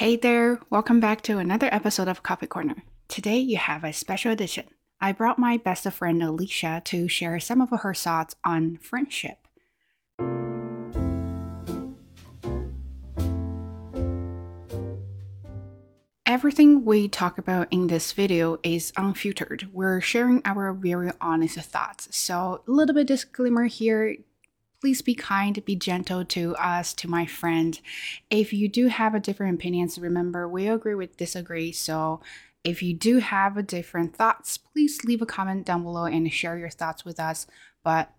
Hey there, welcome back to another episode of Coffee Corner. Today you have a special edition. I brought my best friend Alicia to share some of her thoughts on friendship. Everything we talk about in this video is unfiltered. We're sharing our very honest thoughts. So, a little bit disclaimer here please be kind, be gentle to us, to my friend. If you do have a different opinions, remember we agree with disagree. So if you do have a different thoughts, please leave a comment down below and share your thoughts with us. But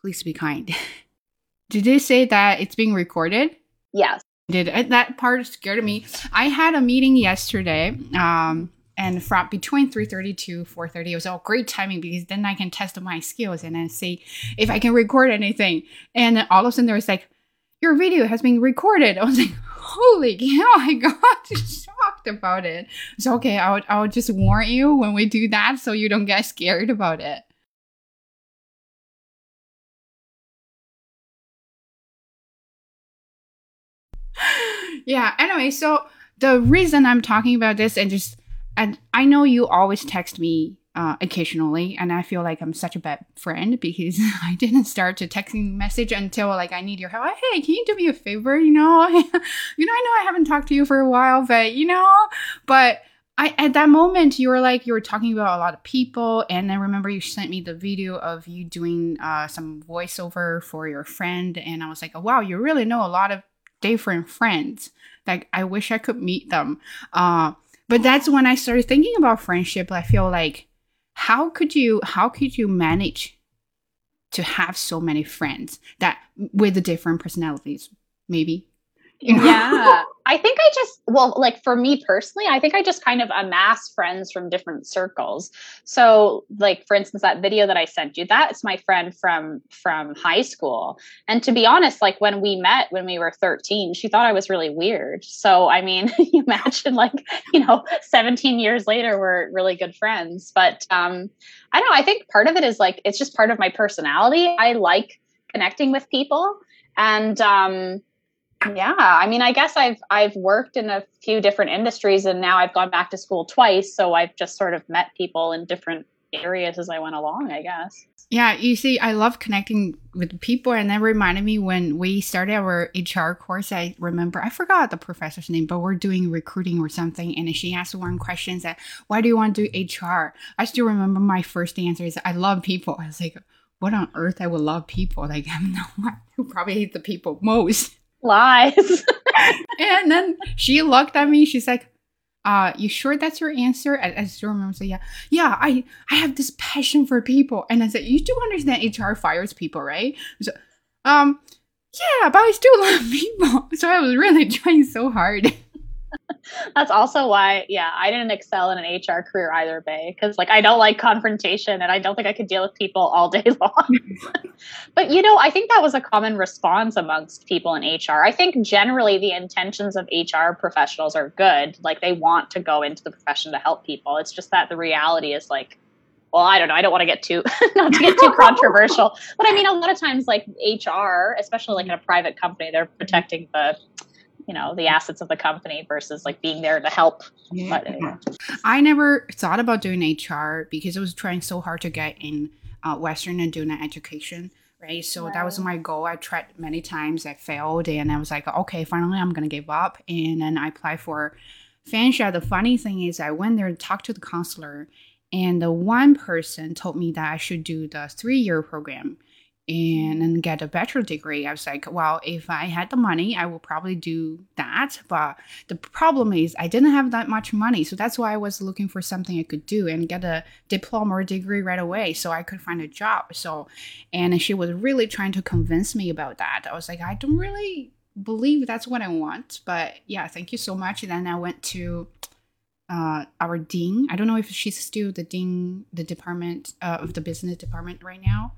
please be kind. Did they say that it's being recorded? Yes. Did uh, that part scared me? I had a meeting yesterday. Um, and from between 3.30 to 4.30 it was all great timing because then i can test my skills and then see if i can record anything. And then all of a sudden there was like your video has been recorded. I was like holy cow i got shocked about it. So okay i'll, I'll just warn you when we do that so you don't get scared about it. Yeah anyway so the reason i'm talking about this and just and I know you always text me uh, occasionally, and I feel like I'm such a bad friend because I didn't start to texting message until like I need your help. Hey, can you do me a favor? You know, you know, I know I haven't talked to you for a while, but you know, but I at that moment you were like you were talking about a lot of people, and I remember you sent me the video of you doing uh, some voiceover for your friend, and I was like, oh, wow, you really know a lot of different friends. Like I wish I could meet them. Uh, but that's when I started thinking about friendship. I feel like how could you how could you manage to have so many friends that with the different personalities? Maybe you know? Yeah. I think I just, well, like for me personally, I think I just kind of amass friends from different circles. So, like for instance, that video that I sent you, that's my friend from from high school. And to be honest, like when we met when we were 13, she thought I was really weird. So, I mean, you imagine like, you know, 17 years later, we're really good friends. But um, I don't know, I think part of it is like it's just part of my personality. I like connecting with people. And um yeah, I mean, I guess I've I've worked in a few different industries, and now I've gone back to school twice, so I've just sort of met people in different areas as I went along. I guess. Yeah, you see, I love connecting with people, and that reminded me when we started our HR course. I remember I forgot the professor's name, but we're doing recruiting or something, and she asked one question that, "Why do you want to do HR?" I still remember my first answer is, "I love people." I was like, "What on earth? I would love people." Like I'm the one who probably hate the people most lies. and then she looked at me. She's like, uh, you sure that's your answer? I, I still remember saying, yeah, yeah, I, I have this passion for people. And I said, you do understand HR fires people, right? So, um, yeah, but I still love people. So I was really trying so hard. That's also why, yeah, I didn't excel in an HR career either, Bay, because like I don't like confrontation and I don't think I could deal with people all day long. but you know, I think that was a common response amongst people in HR. I think generally the intentions of HR professionals are good. Like they want to go into the profession to help people. It's just that the reality is like, well, I don't know. I don't want to get too not to get too controversial, but I mean, a lot of times, like HR, especially like in a private company, they're protecting the you know the assets of the company versus like being there to help. Yeah. but, i never thought about doing hr because i was trying so hard to get in uh, western and doing an education right? So right. that was my goal. I tried many times i failed and i was like okay finally i'm gonna give up. And then i applied for Fanshawe the funny thing is i went there to talk to the counselor and the one person told me that i should do the three year program and and get a bachelor degree. I was like, well, if I had the money, I would probably do that. But the problem is, I didn't have that much money, so that's why I was looking for something I could do and get a diploma or degree right away, so I could find a job. So, and she was really trying to convince me about that. I was like, I don't really believe that's what I want, but yeah, thank you so much. And then I went to uh, our dean. I don't know if she's still the dean, the department uh, of the business department right now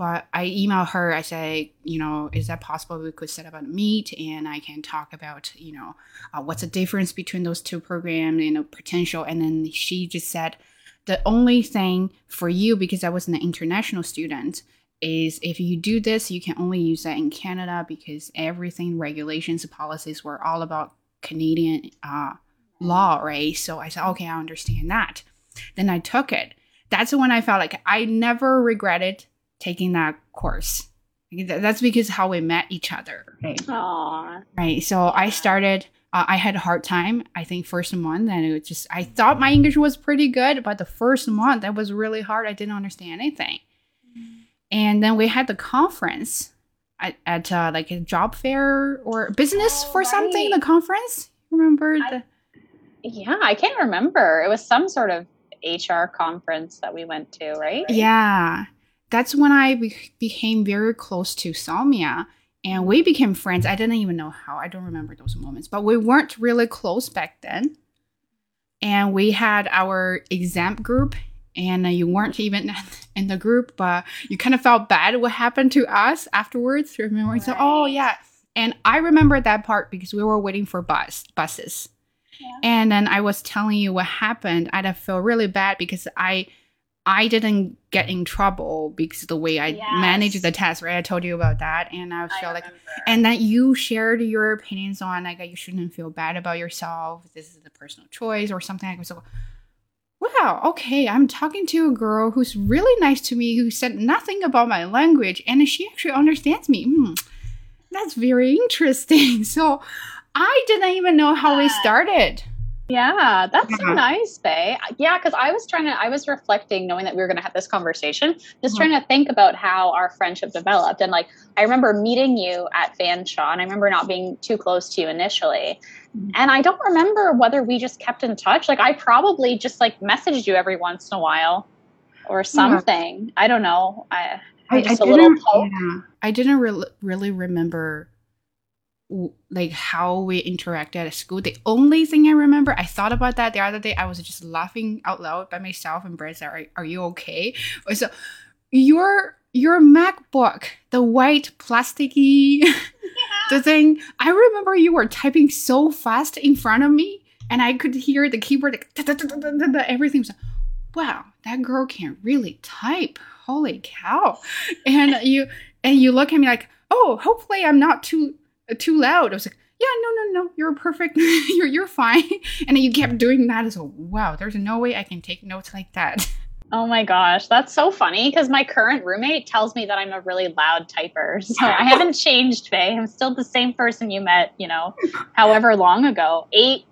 but I email her. I say, you know, is that possible? We could set up a meet and I can talk about, you know, uh, what's the difference between those two programs, and the potential. And then she just said, the only thing for you, because I was an international student, is if you do this, you can only use that in Canada because everything, regulations, policies were all about Canadian uh, law, right? So I said, okay, I understand that. Then I took it. That's when I felt like I never regretted taking that course. That's because how we met each other. Right. Aww. Right. So I started. Uh, I had a hard time. I think first month, and it was just. I thought my English was pretty good, but the first month that was really hard. I didn't understand anything. And then we had the conference at, at uh, like a job fair or business Oh, for something. The conference. Remember I- the? Yeah, I can't remember. It was some sort of HR conference that we went to, right? Yeah, that's when I be- became very close to Salmia, and we became friends. I didn't even know how. I don't remember those moments, but we weren't really close back then. And we had our exam group, and uh, you weren't even in the group, but you kind of felt bad what happened to us afterwards. Remember? So, oh Right. yeah, and I remember that part because we were waiting for bus buses. Yeah. And then I was telling you what happened. I feel really bad because I I didn't get in trouble because of the way I Yes. managed the test, right? I told you about that. And I I feel like and that you shared your opinions on like you shouldn't feel bad about yourself. This is the personal choice or something like that. So wow, okay, I'm talking to a girl who's really nice to me, who said nothing about my language, and she actually understands me. Hmm, that's very interesting. So I didn't even know how we started. Yeah, that's so Yeah. nice, Bay. Yeah, because I was trying to, I was reflecting, knowing that we were going to have this conversation, just Mhm. trying to think about how our friendship developed. And like, I remember meeting you at Fanshawe, and I remember not being too close to you initially. Mhm. And I don't remember whether we just kept in touch. Like, I probably just like messaged you every once in a while or something. I don't know. I, a little didn't- yeah. I didn't re- really remember like how we interacted at school. The only thing I remember, I thought about that the other day. I was just laughing out loud by myself, and Brett said, "Are, are you okay?" So your your MacBook, the white plasticky the thing. I remember you were typing so fast in front of me, and I could hear the keyboard. Like, da- da- da- everything was. like, Wow, that girl can really type. Holy cow! And you and you look at me like, oh, hopefully I'm not too too loud. I was like, yeah, no, no, no, you're perfect. you're you're fine. And then you kept doing that. as well. wow, there's no way I can take notes like that. Oh my gosh, that's so funny because my current roommate tells me that I'm a really loud typer. So I haven't changed, Faye. I'm still the same person you met, you know, however long ago. Eight,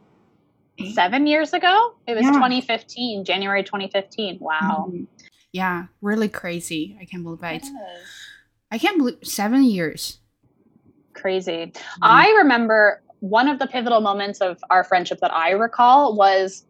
Eight? seven years ago? It was Yeah. 2015, January 2015. Wow. Mhm. Yeah, really crazy. I can't believe it. I can't believe seven years. Crazy. I remember one of the pivotal moments of our friendship that I recall was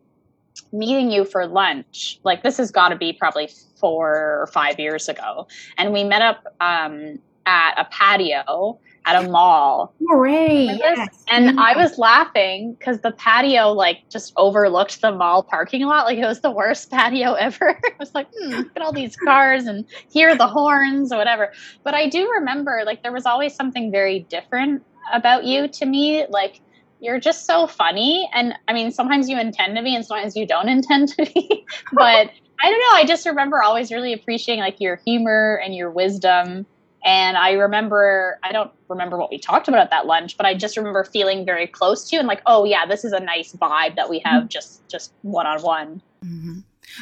meeting you for lunch. Like this has got to be probably four or five years ago, and we met up um, at a patio at a mall. Hooray! This? And I was laughing because the patio like just overlooked the mall parking lot. Like it was the worst patio ever. I was like, hmm, look at all these cars and hear the horns or whatever. But I do remember like there was always something very different about you to me. Like you're just so funny. And I mean, sometimes you intend to be and sometimes you don't intend to be. but I don't know. I just remember always really appreciating like your humor and your wisdom. And I remember, I don't remember what we talked about at that lunch, but I just remember feeling very close to you and like, oh yeah, this is a nice vibe that we have just just one on one.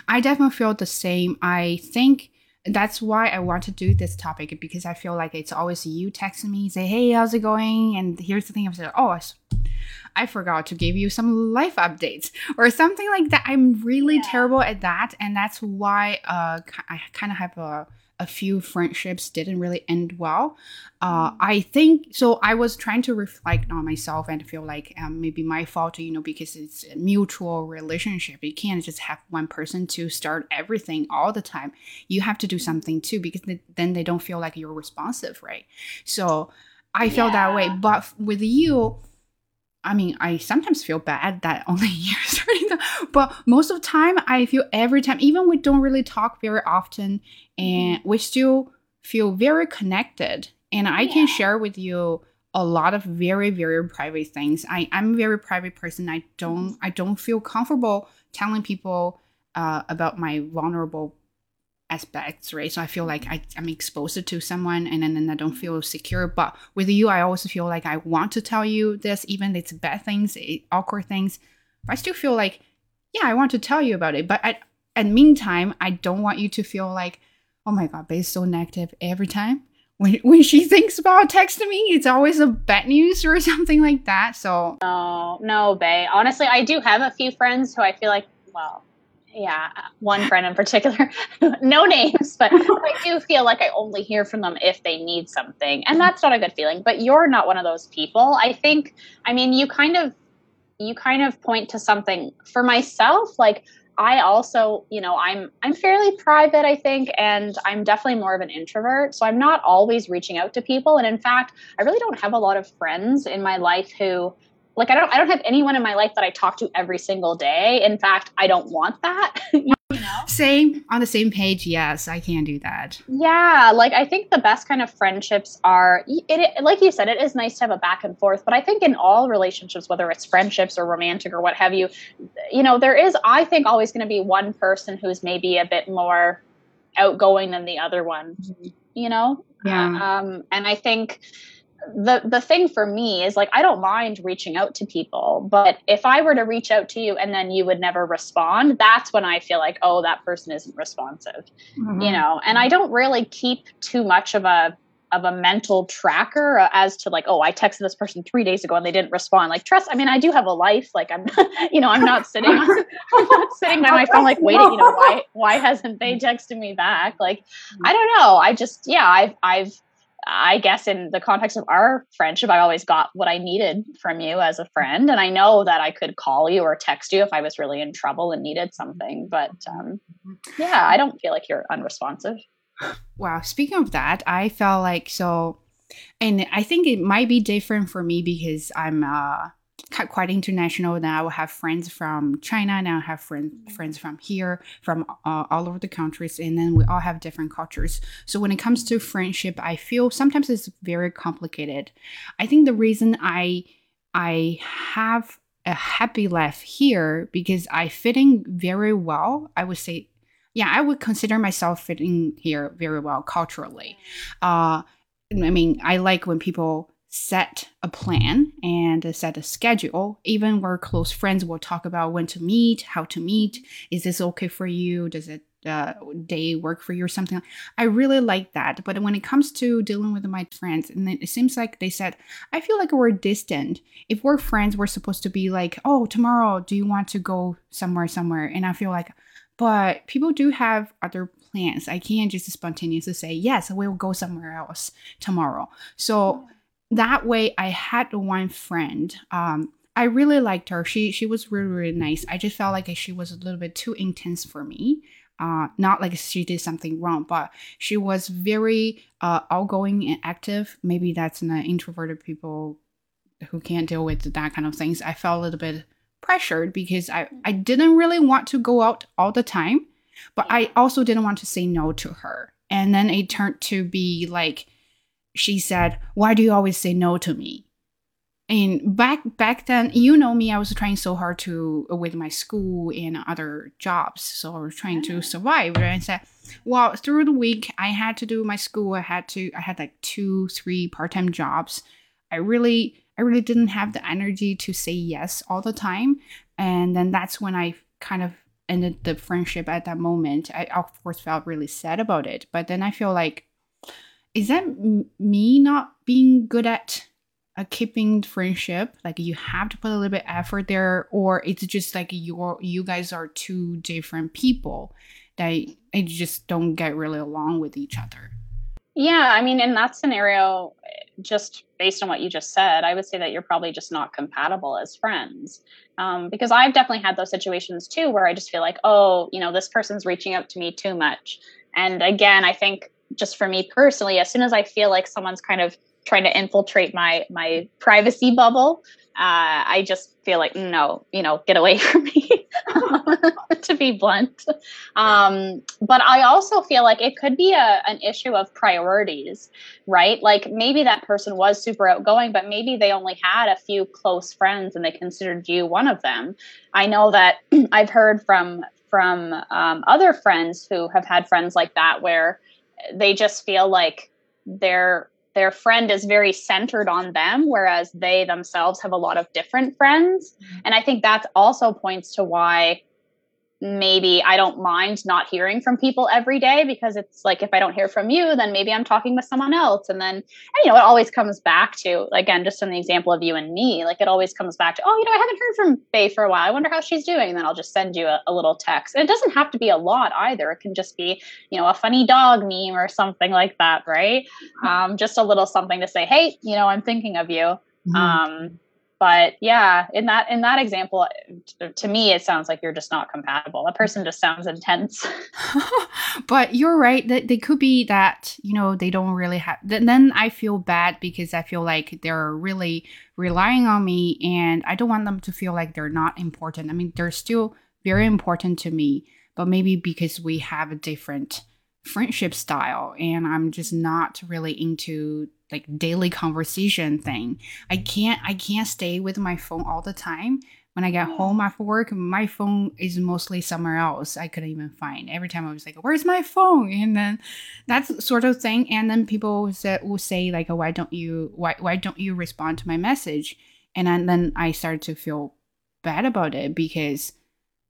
I definitely feel the same. I think that's why I want to do this topic because I feel like it's always you texting me, say, "Hey, how's it going?" And here's the thing: I'm saying, "Oh, I forgot to give you some life updates or something like that." I'm really Yeah. terrible at that, and that's why uh, I kind of have a a few friendships didn't really end well. Uh, I think so. I was trying to reflect on myself and feel like um, maybe my fault, you know, because it's a mutual relationship. You can't just have one person to start everything all the time. You have to do something too, because th- then they don't feel like you're responsive, right? So I feel that way. But with you, I mean, I sometimes feel bad that only you're starting to, but most of the time, I feel every time, even we don't really talk very often, and we still feel very connected. And I can share with you a lot of very, very private things. I, I'm a very private person. I don't, I don't feel comfortable telling people uh, about my vulnerable aspects, right? So I feel like I, I'm exposed to someone and then, then I don't feel secure. But with you, I also feel like I want to tell you this, even it's bad things, eh, awkward things. I still feel like, yeah, I want to tell you about it. But at, at meantime, I don't want you to feel like, oh my God, but it's so negative every time. When, when she thinks about texting me, it's always a bad news or something like that. So no, no, Bay. Honestly, I do have a few friends who I feel like, well, yeah, one friend in particular, no names, but I do feel like I only hear from them if they need something. And that's not a good feeling, but you're not one of those people. I think, I mean, you kind of, you kind of point to something for myself, like, I also, you know, I'm I'm fairly private, I think, and I'm definitely more of an introvert. So I'm not always reaching out to people. And in fact, I really don't have a lot of friends in my life who like I don't I don't have anyone in my life that I talk to every single day. In fact, I don't want that. you know? Same on the same page. Yes, I can do that. Yeah, like I think the best kind of friendships are it, it like you said it is nice to have a back and forth, but I think in all relationships whether it's friendships or romantic or what have you, you know, there is I think always going to be one person who's maybe a bit more outgoing than the other one, mm-hmm. you know? Yeah. Um and I think the the thing for me is like I don't mind reaching out to people, but if I were to reach out to you and then you would never respond, that's when I feel like oh that person isn't responsive. Mm-hmm. You know, and I don't really keep too much of a of a mental tracker as to like oh I texted this person 3 days ago and they didn't respond. Like trust, I mean I do have a life, like I'm you know, I'm not sitting I'm not sitting by my phone like waiting, you know, why why hasn't they texted me back? Like I don't know. I just yeah, I've I've I guess in the context of our friendship, I always got what I needed from you as a friend. And I know that I could call you or text you if I was really in trouble and needed something. But um, yeah, I don't feel like you're unresponsive. Wow. Speaking of that, I felt like so, and I think it might be different for me because I'm, uh, quite international. Now I have friends from China. Now I have friends friends from here, from uh, all over the countries, and then we all have different cultures. So when it comes to friendship, I feel sometimes it's very complicated. I think the reason I I have a happy life here because I fit in very well. I would say, yeah, I would consider myself fitting here very well culturally. Uh, I mean, I like when people set a plan and set a schedule. Even we're close friends, we'll talk about when to meet, how to meet. Is this okay for you? Does it uh, day work for you or something? I really like that. But when it comes to dealing with my friends, and it seems like they said, I feel like we're distant. If we're friends, we're supposed to be like, oh, tomorrow, do you want to go somewhere, somewhere? And I feel like, but people do have other plans. I can't just spontaneously say, yes, we'll go somewhere else tomorrow. So that way I had one friend. Um, I really liked her. She she was really really nice. I just felt like she was a little bit too intense for me. Uh, not like she did something wrong, but she was very uh, outgoing and active. Maybe that's an introverted people who can't deal with that kind of things. I felt a little bit pressured because I, I didn't really want to go out all the time, but I also didn't want to say no to her. And then it turned to be like she said, "Why do you always say no to me?" And back back then, you know me, I was trying so hard to uh, with my school and other jobs, so I was trying to mm-hmm. survive. And I said, "Well, through the week, I had to do my school. I had to, I had like two, three part time jobs. I really, I really didn't have the energy to say yes all the time. And then that's when I kind of ended the friendship at that moment. I of course felt really sad about it, but then I feel like is that m- me not being good at keeping friendship? Like you have to put a little bit effort there or it's just like your you guys are two different people that I just don't get really along with each other? Yeah i mean in that scenario just based on what you just said i would say that you're probably just not compatible as friends. Um, because i've definitely had those situations too where i just feel like oh you know this person's reaching out to me too much. And again i think just for me personally, as soon as I feel like someone's kind of trying to infiltrate my my privacy bubble, uh, I just feel like no, you know, get away from me. to be blunt, um, but I also feel like it could be a, an issue of priorities, right? Like maybe that person was super outgoing, but maybe they only had a few close friends and they considered you one of them. I know that I've heard from from um, other friends who have had friends like that where they just feel like their their friend is very centered on them whereas they themselves have a lot of different friends mm-hmm. and i think that also points to why maybe I don't mind not hearing from people every day because it's like if I don't hear from you, then maybe I'm talking with someone else. And then, and, you know, it always comes back to, again, just in the example of you and me, like it always comes back to, oh, you know, I haven't heard from Faye for a while. I wonder how she's doing. And then I'll just send you a, a little text. And it doesn't have to be a lot either. It can just be, you know, a funny dog meme or something like that, right? Um, just a little something to say, hey, you know, I'm thinking of you. Mm-hmm. Um, but yeah in that in that example to me it sounds like you're just not compatible. That person just sounds intense. But you're right that they could be that you know they don't really have then i feel bad because i feel like they're really relying on me and i don't want them to feel like they're not important. I mean they're still very important to me but maybe because we have a different friendship style and i'm just not really into like daily conversation thing. I can't i can't stay with my phone all the time. When i get home after work my phone is mostly somewhere else i couldn't even find. Every time i was like where's my phone? And then that's sort of thing. And then people say, will say like oh, why don't you why, why don't you respond to my message? And then, i started to feel bad about it because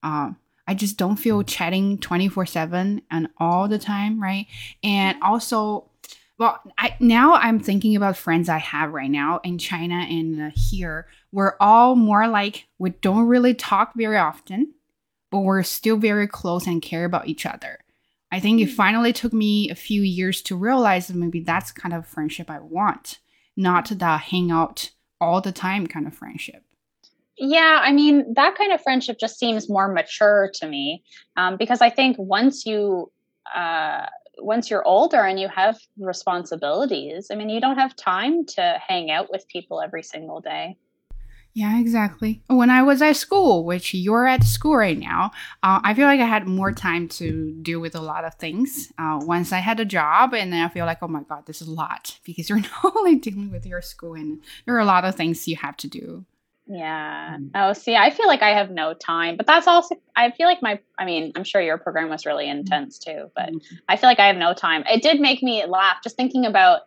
um I just don't feel chatting 24 7 and all the time, right? And also, well, I, now I'm thinking about friends I have right now in China and uh, here. We're all more like we don't really talk very often, but we're still very close and care about each other. I think it hmm. finally took me a few years to realize that maybe that's kind of friendship I want, not the hang out all the time kind of friendship. Yeah, I mean, that kind of friendship just seems more mature to me um, because I think once you, uh, once you're older and you have responsibilities, I mean, you don't have time to hang out with people every single day. Yeah, exactly. When I was at school, which you're at school right now, uh, I feel like I had more time to deal with a lot of things. Uh, once I had a job, and then I feel like, oh my God, this is a lot because you're not only dealing with your school, and there are a lot of things you have to do. Yeah. Mm. Oh, see, I feel like I have no time, but that's also, I feel like my, I mean, I'm sure your program was really mm. intense too, but mm-hmm. I feel like I have no time. It did make me laugh just thinking about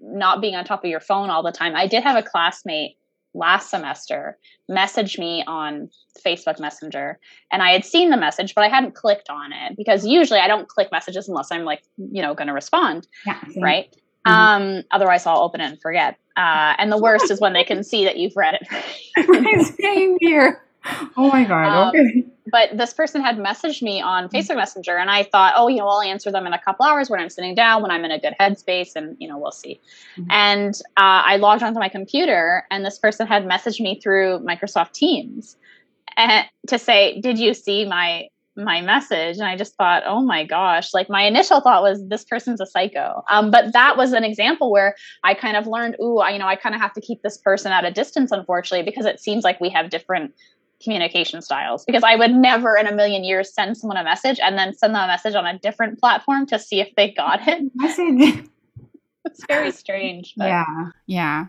not being on top of your phone all the time. I did have a classmate last semester message me on Facebook Messenger and I had seen the message, but I hadn't clicked on it because usually I don't click messages unless I'm like, you know, going to respond. Yeah, right. Mm-hmm. Um, otherwise, I'll open it and forget. Uh, and the worst is when they can see that you've read it. Same here. Oh my god. Um, okay. But this person had messaged me on. Facebook Messenger, and I thought, oh, you know, I'll answer them in a couple hours when I'm sitting down, when I'm in a good headspace, and you know, we'll see. Mm-hmm. And uh, I logged onto my computer, and this person had messaged me through Microsoft Teams and, eh, to say, "Did you see my my message and i just thought oh my gosh. Like my initial thought was this person's a psycho. Um, but that was an example where i kind of learned ooh I, you know i kind of have to keep this person at a distance unfortunately because it seems like we have different communication styles. Because i would never in a million years send someone a message and then send them a message on a different platform to see if they got it. It's very strange but. yeah yeah.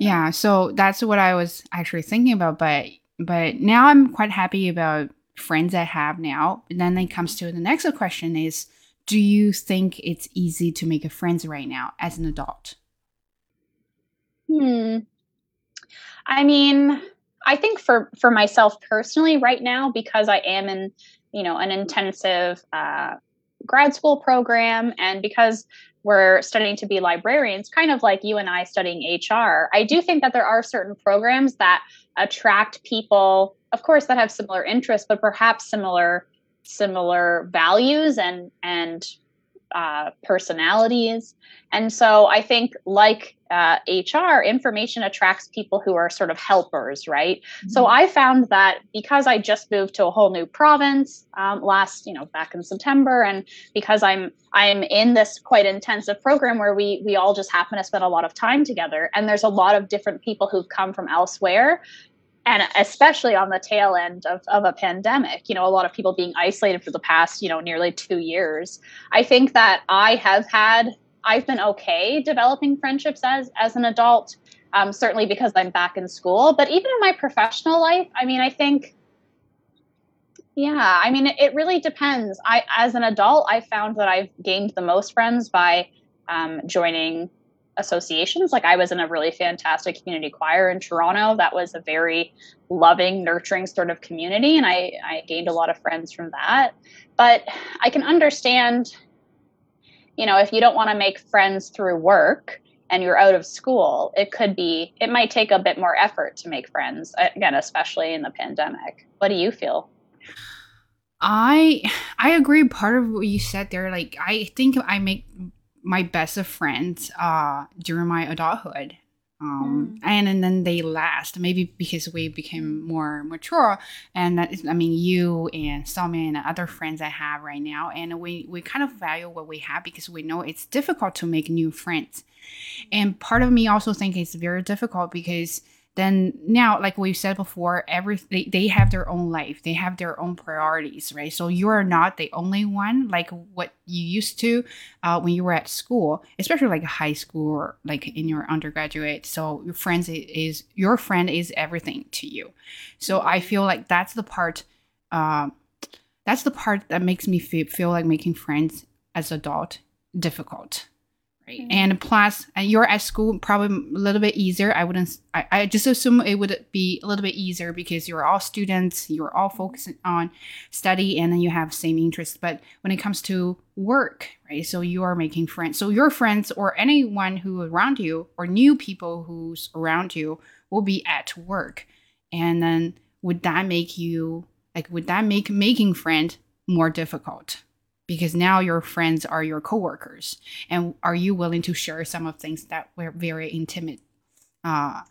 Yeah so that's what i was actually thinking about but but now i'm quite happy about friends I have now. And then it comes to the next question is do you think it's easy to make a friends right now as an adult? Hmm. I mean, I think for for myself personally right now because I am in, you know, an intensive uh, grad school program and because we're studying to be librarians, kind of like you and I studying HR, I do think that there are certain programs that attract people of course that have similar interests but perhaps similar similar values and and uh, personalities and so i think like uh, hr information attracts people who are sort of helpers right mm-hmm. so i found that because i just moved to a whole new province um, last you know back in september and because i'm i'm in this quite intensive program where we we all just happen to spend a lot of time together and there's a lot of different people who've come from elsewhere and especially on the tail end of, of a pandemic you know a lot of people being isolated for the past you know nearly two years i think that i have had i've been okay developing friendships as as an adult um, certainly because i'm back in school but even in my professional life i mean i think Yeah, I mean, it, it really depends. I, as an adult, I found that I've gained the most friends by um, joining associations. Like I was in a really fantastic community choir in Toronto. That was a very loving, nurturing sort of community, and I, I gained a lot of friends from that. But I can understand, you know, if you don't want to make friends through work and you're out of school, it could be, it might take a bit more effort to make friends, uh, again, especially in the pandemic. What do you feel? I I agree. Part of what you said there, like I think I make my best of friends uh during my adulthood. Um, mm. and, and then they last maybe because we became more mature and that is, i mean you and some and other friends i have right now and we we kind of value what we have because we know it's difficult to make new friends and part of me also think it's very difficult because then now like we said before every they, they have their own life. They have their own priorities right? So you are not the only one like what you used to uh, when you were at school especially like high school or like in your undergraduate. So your friends is your friend is everything to you. So i feel like that's the part uh, that's the part that makes me feel, feel like making friends as adult difficult right. Mm-hmm. and plus you're at school probably a little bit easier. I wouldn't I, I just assume it would be a little bit easier because you're all students you're all focusing on study and then you have same interests but when it comes to work right so you are making friends. So your friends or anyone who around you or new people who's around you will be at work. And then would that make you like would that make making friend more difficult because now your friends are your coworkers. And are you willing to share some of things that were very intimate uh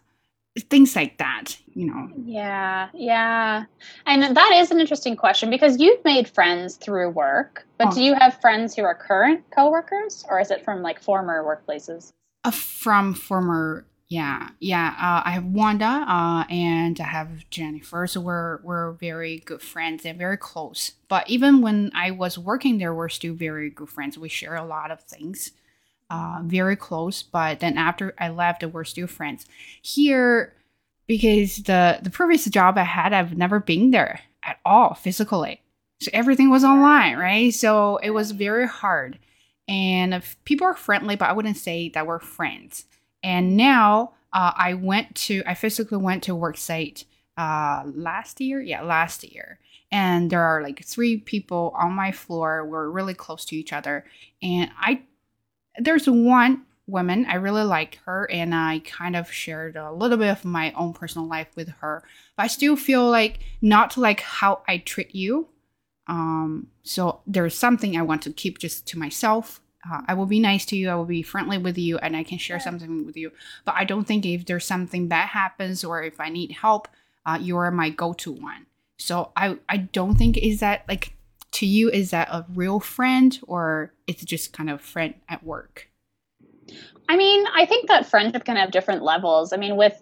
things like that you know? Yeah yeah. And that is an interesting question because you've made friends through work but oh. do you have friends who are current coworkers or is it from like former workplaces? Uh, from former yeah, yeah. Uh, I have Wanda uh, and I have Jennifer. So we're we're very good friends and very close. But even when I was working there, we're still very good friends. We share a lot of things, uh, very close. But then after I left, we're still friends. Here, because the the previous job I had, I've never been there at all physically. So everything was online, right? So it was very hard. And people are friendly, but I wouldn't say that we're friends. And now uh, I went to, I physically went to work site uh, last year. Yeah, last year. And there are like three people on my floor. We're really close to each other. And I, there's one woman, I really like her. And I kind of shared a little bit of my own personal life with her. But I still feel like not like how I treat you. Um, so there's something I want to keep just to myself uh, I will be nice to you, I will be friendly with you, and I can share yeah. something with you. But I don't think if there's something bad happens or if I need help, uh, you are my go-to one. So I I don't think is that like to you is that a real friend or it's just kind of friend at work. I mean, I think that friendship can have different levels. I mean, with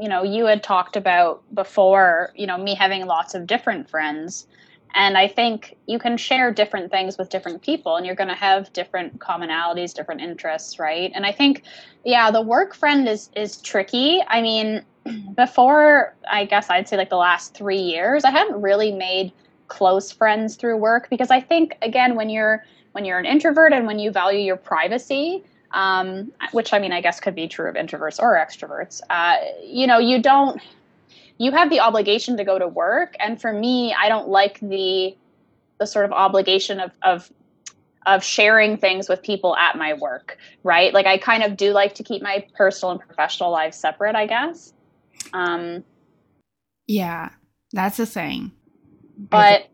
you know, you had talked about before, you know, me having lots of different friends. And I think you can share different things with different people and you're going to have different commonalities, different interests, right? And I think yeah, the work friend is is tricky. I mean, before I guess I'd say like the last 3 years, I hadn't really made close friends through work because I think again when you're when you're an introvert and when you value your privacy, um, which I mean, I guess could be true of introverts or extroverts. Uh, you know, you don't you have the obligation to go to work. And for me i don't like the the sort of obligation of of of sharing things with people at my work right? Like i kind of do like to keep my personal and professional lives separate i guess. Um yeah that's the thing. but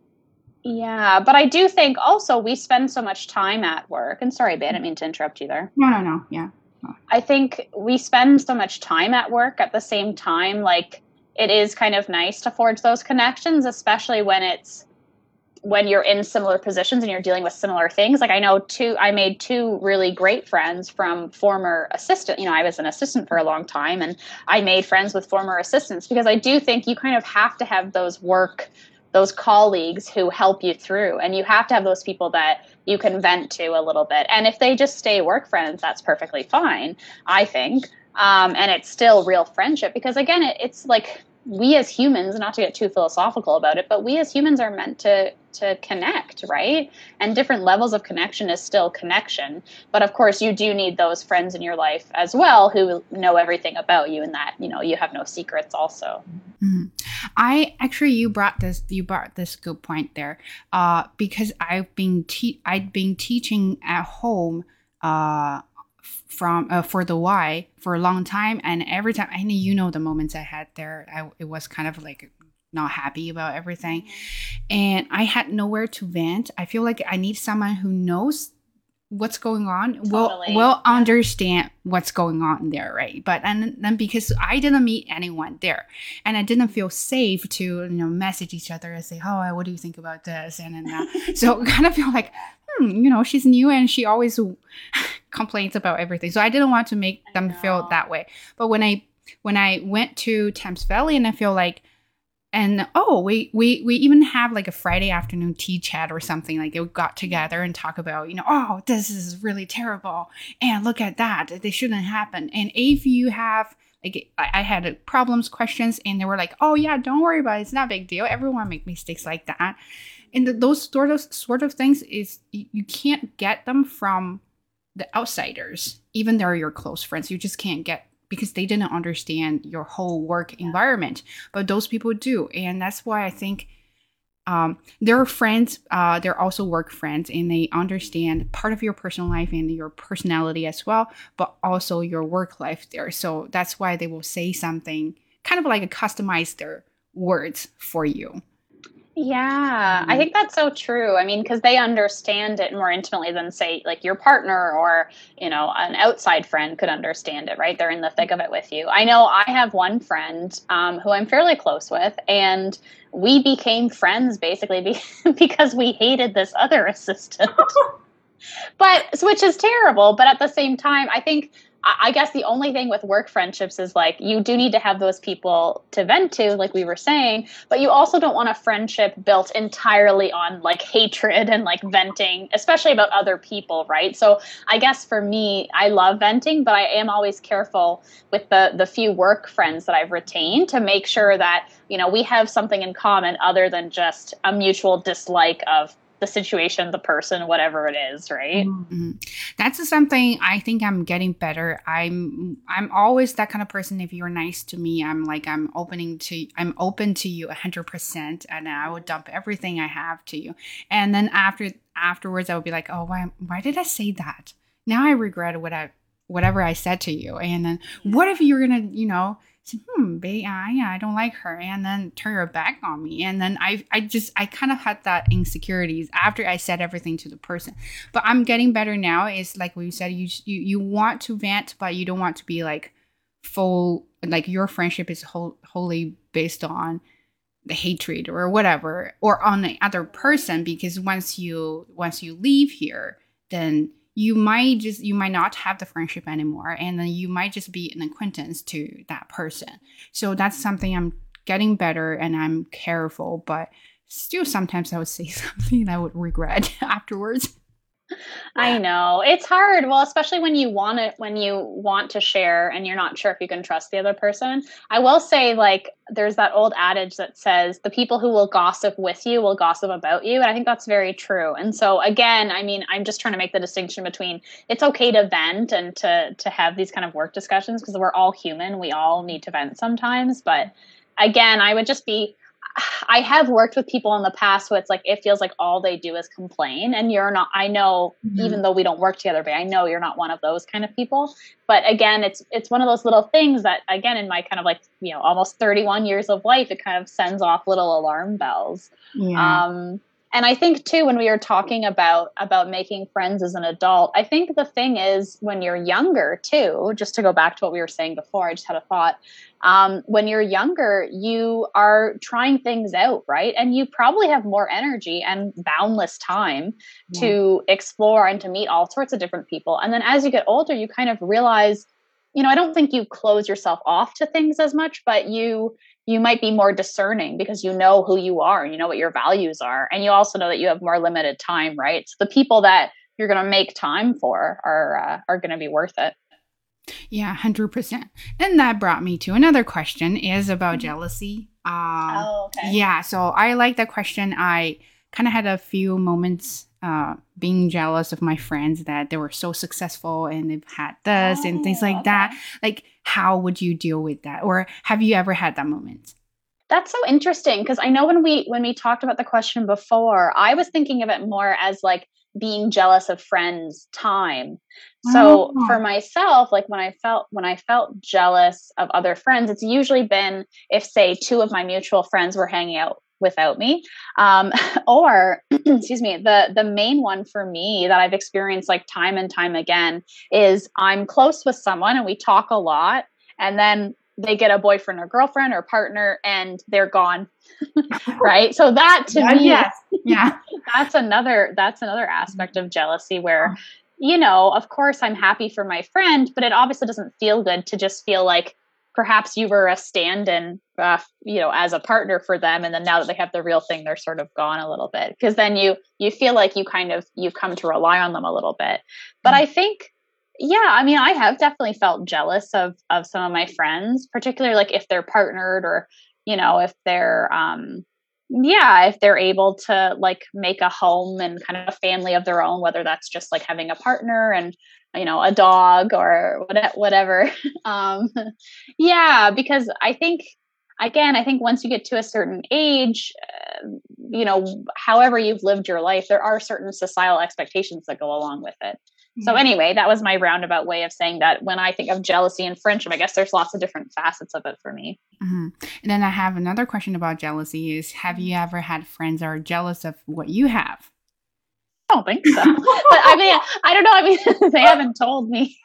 yeah but i do think also we spend so much time at work. And sorry babe i didn't mean to interrupt you there. No no no yeah. I think we spend so much time at work at the same time, like it is kind of nice to forge those connections, especially when it's when you're in similar positions and you're dealing with similar things. Like I know two, I made two really great friends from former assistant. You know, I was an assistant for a long time, and I made friends with former assistants because I do think you kind of have to have those work those colleagues who help you through and you have to have those people that you can vent to a little bit and if they just stay work friends that's perfectly fine i think um, and it's still real friendship because again it, it's like we as humans, not to get too philosophical about it, but we as humans are meant to to connect, right? And different levels of connection is still connection. But of course, you do need those friends in your life as well who know everything about you and that, you know, you have no secrets also. Mm-hmm. I actually you brought this you brought this good point there. Uh because I've been te- I've been teaching at home uh from uh, for the why for a long time. And every time i know you know the moments i had there I, it was kind of like not happy about everything. And i had nowhere to vent. I feel like i need someone who knows what's going on totally. will will understand what's going on there right? But and then because i didn't meet anyone there and i didn't feel safe to you know message each other and say oh what do you think about this? and then uh, so kind of feel like hmm, you know she's new and she always complains about everything. So i didn't want to make them feel that way. But when i when i went to thames valley and i feel like and oh we we we even have like a friday afternoon tea chat or something like they got together and talk about you know oh this is really terrible and look at that they shouldn't happen. And if you have like i had uh, problems questions and they were like oh yeah don't worry about it it's not a big deal everyone make mistakes like that. And those sort of sort of things is you can't get them from the outsiders even they're your close friends you just can't get because they didn't understand your whole work yeah. environment. But those people do. And that's why I think um, they're friends, uh, they're also work friends, and they understand part of your personal life and your personality as well, but also your work life there. So that's why they will say something kind of like a customize their words for you. Yeah, I mm-hmm. think that's so true. I mean, because they understand it more intimately than, say, like your partner or, you know, an outside friend could understand it, right? They're in the thick of it with you. I know I have one friend um, who I'm fairly close with, and we became friends basically be- because we hated this other assistant. but, which is terrible. But at the same time, I think I guess the only thing with work friendships is like you do need to have those people to vent to, like we were saying, but you also don't want a friendship built entirely on like hatred and like venting, especially about other people, right? So I guess for me, I love venting, but I am always careful with the the few work friends that I've retained to make sure that you know we have something in common other than just a mutual dislike of the situation, the person, whatever it is, right? Mm-hmm. That's something I think I'm getting better. I'm I'm always that kind of person. If you're nice to me, I'm like I'm opening to I'm open to you hundred percent, and I would dump everything I have to you. And then after afterwards, I would be like, oh, why why did I say that? Now I regret what I whatever I said to you. And then what if you're gonna, you know, hmm, babe, uh, yeah, I don't like her, and then turn her back on me, and then I, I just, I kind of had that insecurities after I said everything to the person. But I'm getting better now. It's like we said, you, you, you want to vent, but you don't want to be like full, like your friendship is whole, wholly based on the hatred or whatever, or on the other person, because once you, once you leave here, then you might just you might not have the friendship anymore and then you might just be an acquaintance to that person. So that's something i'm getting better and i'm careful but still sometimes i would say something i would regret afterwards I know. It's hard. Well, especially when you want it when you want to share and you're not sure if you can trust the other person. I will say like there's that old adage that says the people who will gossip with you will gossip about you, and I think that's very true. And so again, I mean, I'm just trying to make the distinction between it's okay to vent and to to have these kind of work discussions because we're all human. We all need to vent sometimes, but again, I would just be I have worked with people in the past who it's like it feels like all they do is complain, and you're not. I know, mm-hmm. even though we don't work together, but I know you're not one of those kind of people. But again, it's it's one of those little things that, again, in my kind of like you know almost 31 years of life, it kind of sends off little alarm bells. Yeah. Um, and i think too when we were talking about about making friends as an adult i think the thing is when you're younger too just to go back to what we were saying before i just had a thought um, when you're younger you are trying things out right and you probably have more energy and boundless time yeah. to explore and to meet all sorts of different people and then as you get older you kind of realize you know i don't think you close yourself off to things as much but you you might be more discerning because you know who you are and you know what your values are and you also know that you have more limited time right so the people that you're going to make time for are uh, are going to be worth it Yeah, 100%. And that brought me to another question is about mm-hmm. jealousy. Um, oh, okay. Yeah, so I like that question. I kind of had a few moments uh, being jealous of my friends that they were so successful and they've had this oh, and things like oh, okay. that. Like, how would you deal with that? Or have you ever had that moment? That's so interesting because I know when we when we talked about the question before, I was thinking of it more as like being jealous of friends' time. So oh. for myself, like when I felt when I felt jealous of other friends, it's usually been if say two of my mutual friends were hanging out without me. Um, or excuse me the the main one for me that i've experienced like time and time again is i'm close with someone and we talk a lot and then they get a boyfriend or girlfriend or partner and they're gone right? So that to yeah, me yes. yeah. that's another that's another aspect of jealousy where you know of course i'm happy for my friend but it obviously doesn't feel good to just feel like perhaps you were a stand-in uh, you know as a partner for them and then now that they have the real thing they're sort of gone a little bit because then you you feel like you kind of you've come to rely on them a little bit but mm-hmm. i think yeah i mean i have definitely felt jealous of of some of my friends particularly like if they're partnered or you know if they're um yeah if they're able to like make a home and kind of a family of their own whether that's just like having a partner and you know a dog or whatever um yeah because i think again i think once you get to a certain age uh, you know however you've lived your life there are certain societal expectations that go along with it mm-hmm. so anyway that was my roundabout way of saying that when i think of jealousy and friendship i guess there's lots of different facets of it for me mm-hmm. and then i have another question about jealousy is have you ever had friends that are jealous of what you have don't think so. but I mean, I don't know. I mean, they haven't told me.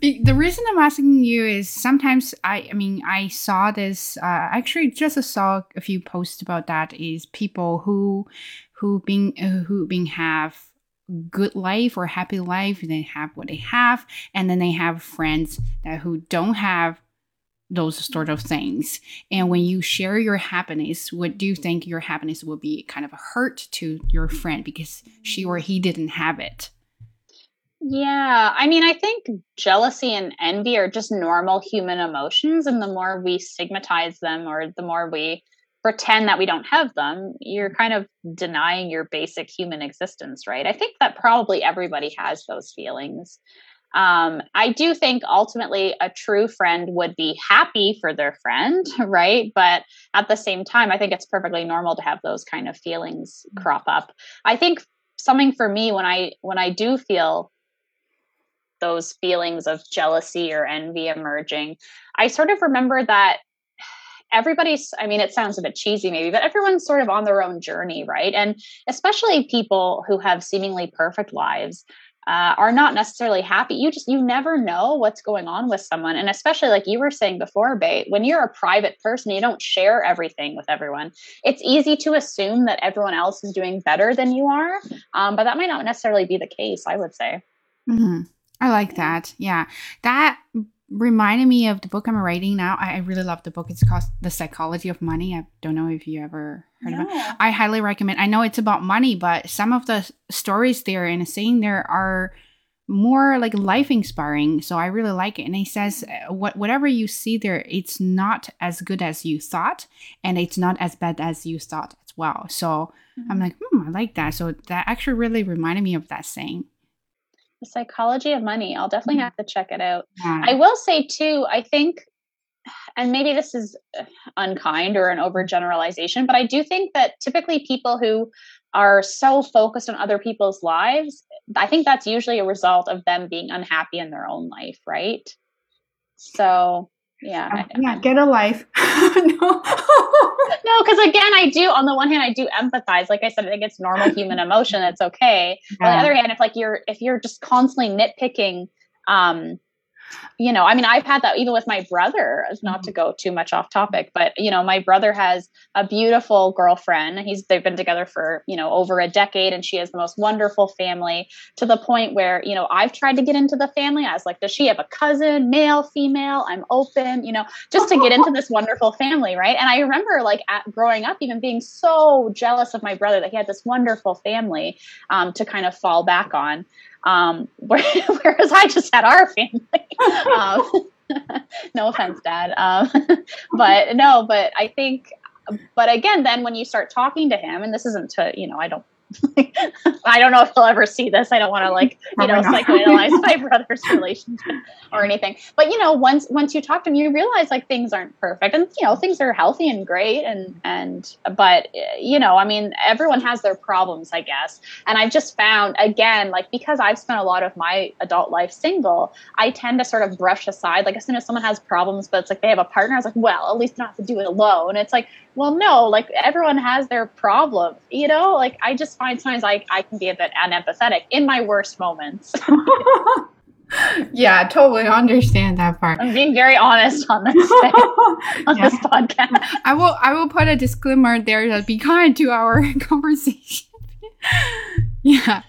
the reason I'm asking you is sometimes I, I mean, I saw this. Uh, actually, just saw a few posts about that. Is people who, who being who being have good life or happy life, they have what they have, and then they have friends that who don't have those sort of things. And when you share your happiness, what do you think your happiness will be kind of a hurt to your friend because she or he didn't have it? Yeah, I mean, I think jealousy and envy are just normal human emotions. And the more we stigmatize them or the more we pretend that we don't have them, you're kind of denying your basic human existence, right? I think that probably everybody has those feelings. Um, I do think ultimately a true friend would be happy for their friend, right? But at the same time, I think it's perfectly normal to have those kind of feelings mm. crop up. I think something for me when I when I do feel those feelings of jealousy or envy emerging, I sort of remember that everybody's i mean it sounds a bit cheesy maybe but everyone's sort of on their own journey right and especially people who have seemingly perfect lives uh, are not necessarily happy. You just you never know what's going on with someone. And especially like you were saying before Bate, when you're a private person you don't share everything with everyone. It's easy to assume that everyone else is doing better than you are um, but that might not necessarily be the case i would say. Mm-hmm. i like that. Yeah. That reminded me of the book I'm writing now. I, really love the book. It's called The Psychology of Money. I don't know if you ever heard no. of it. I highly recommend. I know it's about money, but some of the stories there and saying there are more like life inspiring. So I really like it. And he says, uh, what whatever you see there, it's not as good as you thought, and it's not as bad as you thought as well. So mm-hmm. I'm like, hmm, I like that. So that actually really reminded me of that saying. The Psychology of Money. I'll definitely have to check it out. Yeah. I will say too, I think and maybe this is unkind or an overgeneralization, but I do think that typically people who are so focused on other people's lives, I think that's usually a result of them being unhappy in their own life, right? So yeah yeah get a life. No. No because again i do on the one hand i do empathize. Like i said i think it's normal human emotion it's okay. Yeah. on the other hand if like you're if you're just constantly nitpicking um you know, I mean, I've had that even with my brother, not to mm-hmm. go too much off topic, but you know, my brother has a beautiful girlfriend. He's they've been together for, you know, over a decade and she has the most wonderful family to the point where, you know, I've tried to get into the family. I was like, does she have a cousin, male, female? I'm open, you know, just to get into this wonderful family, right? And I remember like at, growing up even being so jealous of my brother that he had this wonderful family um, to kind of fall back on. Um, whereas I just had our family. um, no offense, Dad. Um, but no, but I think, but again, then when you start talking to him, and this isn't to, you know, I don't I don't know if he'll ever see this. I don't want to like, you know, psychoanalyze my brother's relationship or anything. But you know, once once you talk to him, you realize like things aren't perfect, and you know, things are healthy and great, and and but you know, I mean, everyone has their problems, I guess. And I've just found again, like because I've spent a lot of my adult life single, I tend to sort of brush aside. Like as soon as someone has problems, but it's like they have a partner, I was like, well, at least I don't have to do it alone. It's like well no like everyone has their problems you know like i just find sometimes i, I can be a bit unempathetic in my worst moments yeah totally understand that part i'm being very honest on this on yeah. this podcast i will i will put a disclaimer there that be kind to our conversation yeah.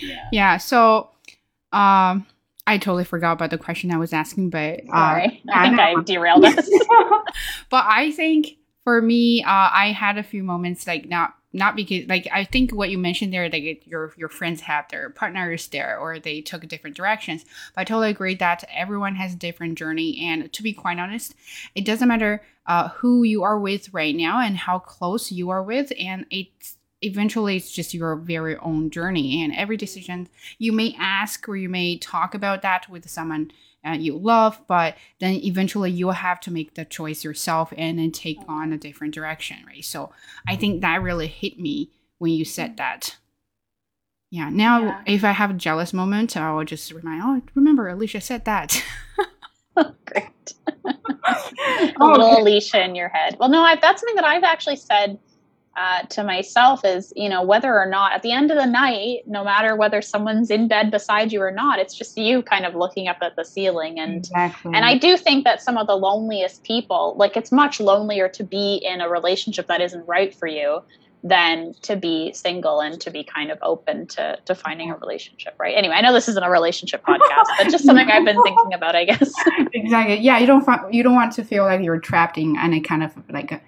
yeah yeah so um I totally forgot about the question I was asking, but uh, Sorry. I think I, I derailed us. but I think for me, uh, I had a few moments like not not because like I think what you mentioned there, like your your friends have their partners there or they took different directions. But I totally agree that everyone has a different journey, and to be quite honest, it doesn't matter uh, who you are with right now and how close you are with, and it's eventually it's just your very own journey and every decision you may ask or you may talk about that with someone uh, you love, but then eventually you'll have to make the choice yourself and then take on a different direction, right? So I think that really hit me when you said that. Yeah. Now, yeah. if I have a jealous moment, I will just remind, oh, remember, Alicia said that. Great. a little Alicia in your head. Well, no, I've, that's something that I've actually said uh, to myself is, you know, whether or not at the end of the night, no matter whether someone's in bed beside you or not, it's just you kind of looking up at the ceiling. And exactly. and I do think that some of the loneliest people, like it's much lonelier to be in a relationship that isn't right for you than to be single and to be kind of open to to finding a relationship right anyway i know this isn't a relationship podcast but just something i've been thinking about i guess exactly yeah you don't you don't want to feel like you're trapped in any kind of like a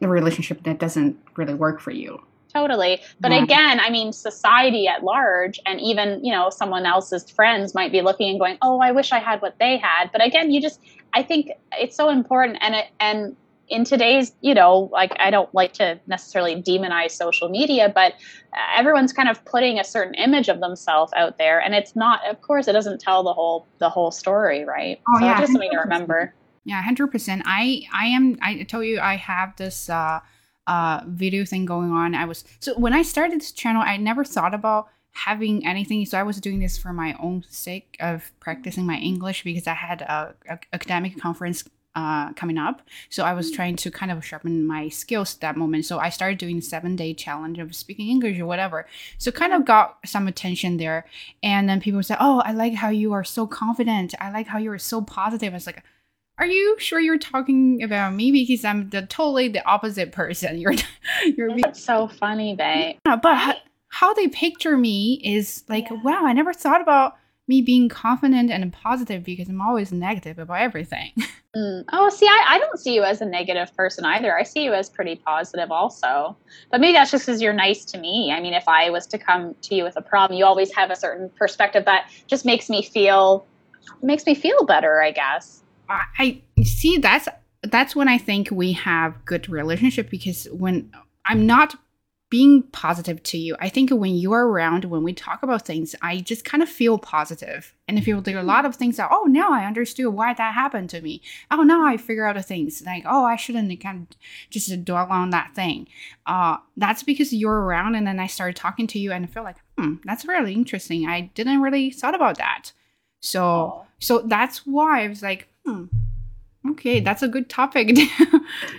a relationship that doesn't really work for you. Totally. But yeah. again i mean society at large and even you know someone else's friends might be looking and going oh i wish i had what they had. But again you just i think it's so important and it and in today's you know like i don't like to necessarily demonize social media but everyone's kind of putting a certain image of themselves out there and it's not of course it doesn't tell the whole the whole story right? Oh, so yeah, just something to remember yeah, hundred percent. I I am. I tell you, I have this uh uh video thing going on. I was so when I started this channel, I never thought about having anything. So I was doing this for my own sake of practicing my English because I had a, a academic conference uh, coming up. So I was trying to kind of sharpen my skills that moment. So I started doing seven day challenge of speaking English or whatever. So kind of got some attention there. And then people said, "Oh, I like how you are so confident. I like how you are so positive." I was like, are you sure you're talking about me because I'm the totally the opposite person? You're you're That's so funny, babe. Yeah, but how they picture me is like, yeah. wow, I never thought about me being confident and positive because I'm always negative about everything. Mm. Oh, see, I, I don't see you as a negative person either. I see you as pretty positive also. But maybe that's just because you're nice to me. I mean, if I was to come to you with a problem, you always have a certain perspective that just makes me feel makes me feel better, I guess. I see that's that's when I think we have good relationship because when I'm not being positive to you, I think when you are around, when we talk about things, I just kind of feel positive. And if you are a lot of things that, oh, now I understood why that happened to me. Oh, now I figure out the things like, oh, I shouldn't kind of just dwell on that thing. Uh, that's because you're around, and then I started talking to you, and I feel like, hmm, that's really interesting. I didn't really thought about that. So, oh. so that's why I was like, Hmm. Okay, that's a good topic.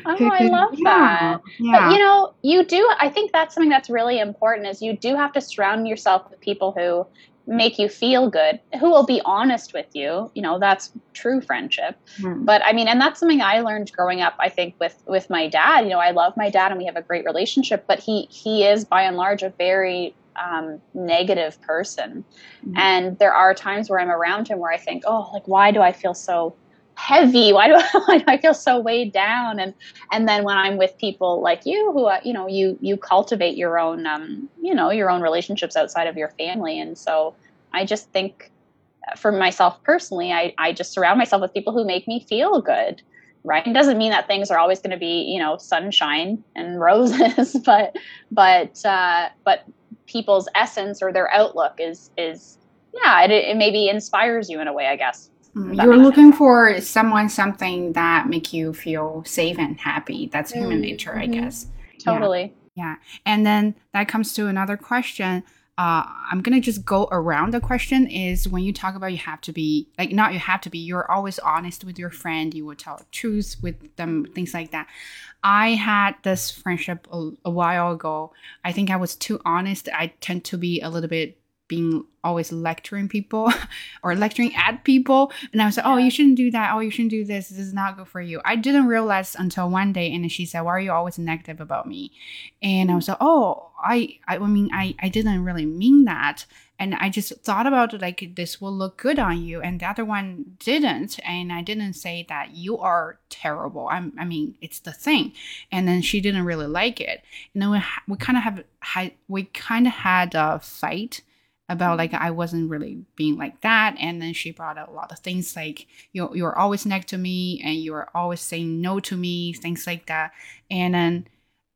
oh, I love that. Yeah. But you know, you do I think that's something that's really important is you do have to surround yourself with people who make you feel good, who will be honest with you. You know, that's true friendship. Mm. But I mean, and that's something I learned growing up, I think with with my dad. You know, I love my dad and we have a great relationship, but he he is by and large a very um, negative person. Mm. And there are times where I'm around him where I think, oh, like why do I feel so heavy why do, I, why do i feel so weighed down and and then when i'm with people like you who uh, you know you you cultivate your own um you know your own relationships outside of your family and so I just think for myself personally, I, I just surround myself with people who make me feel good. Right. It doesn't mean that things are always going to be, you know, sunshine and roses, but, but, uh, but people's essence or their outlook is, is, yeah, it, it maybe inspires you in a way, I guess. Mm, you're looking sense. for someone, something that make you feel safe and happy. That's mm-hmm. human nature, I mm-hmm. guess. Totally. Yeah. yeah. And then that comes to another question uh, I'm gonna just go around the question is when you talk about you have to be like not you have to be you're always honest with your friend you will tell the truth with them things like that I had this friendship a, a while ago I think I was too honest I tend to be a little bit being always lecturing people or lecturing at people. And I was like, oh, you shouldn't do that. Oh, you shouldn't do this. This is not good for you. I didn't realize until one day. And she said, why are you always negative about me? And I was like, oh, I, I mean, I, I didn't really mean that. And I just thought about it like this will look good on you, and the other one didn't. And I didn't say that you are terrible. I'm, I mean, it's the thing. And then she didn't really like it. And then we, we kind of have had we kind of had a fight about like I wasn't really being like that. And then she brought out a lot of things like you you're always next to me and you're always saying no to me, things like that. And then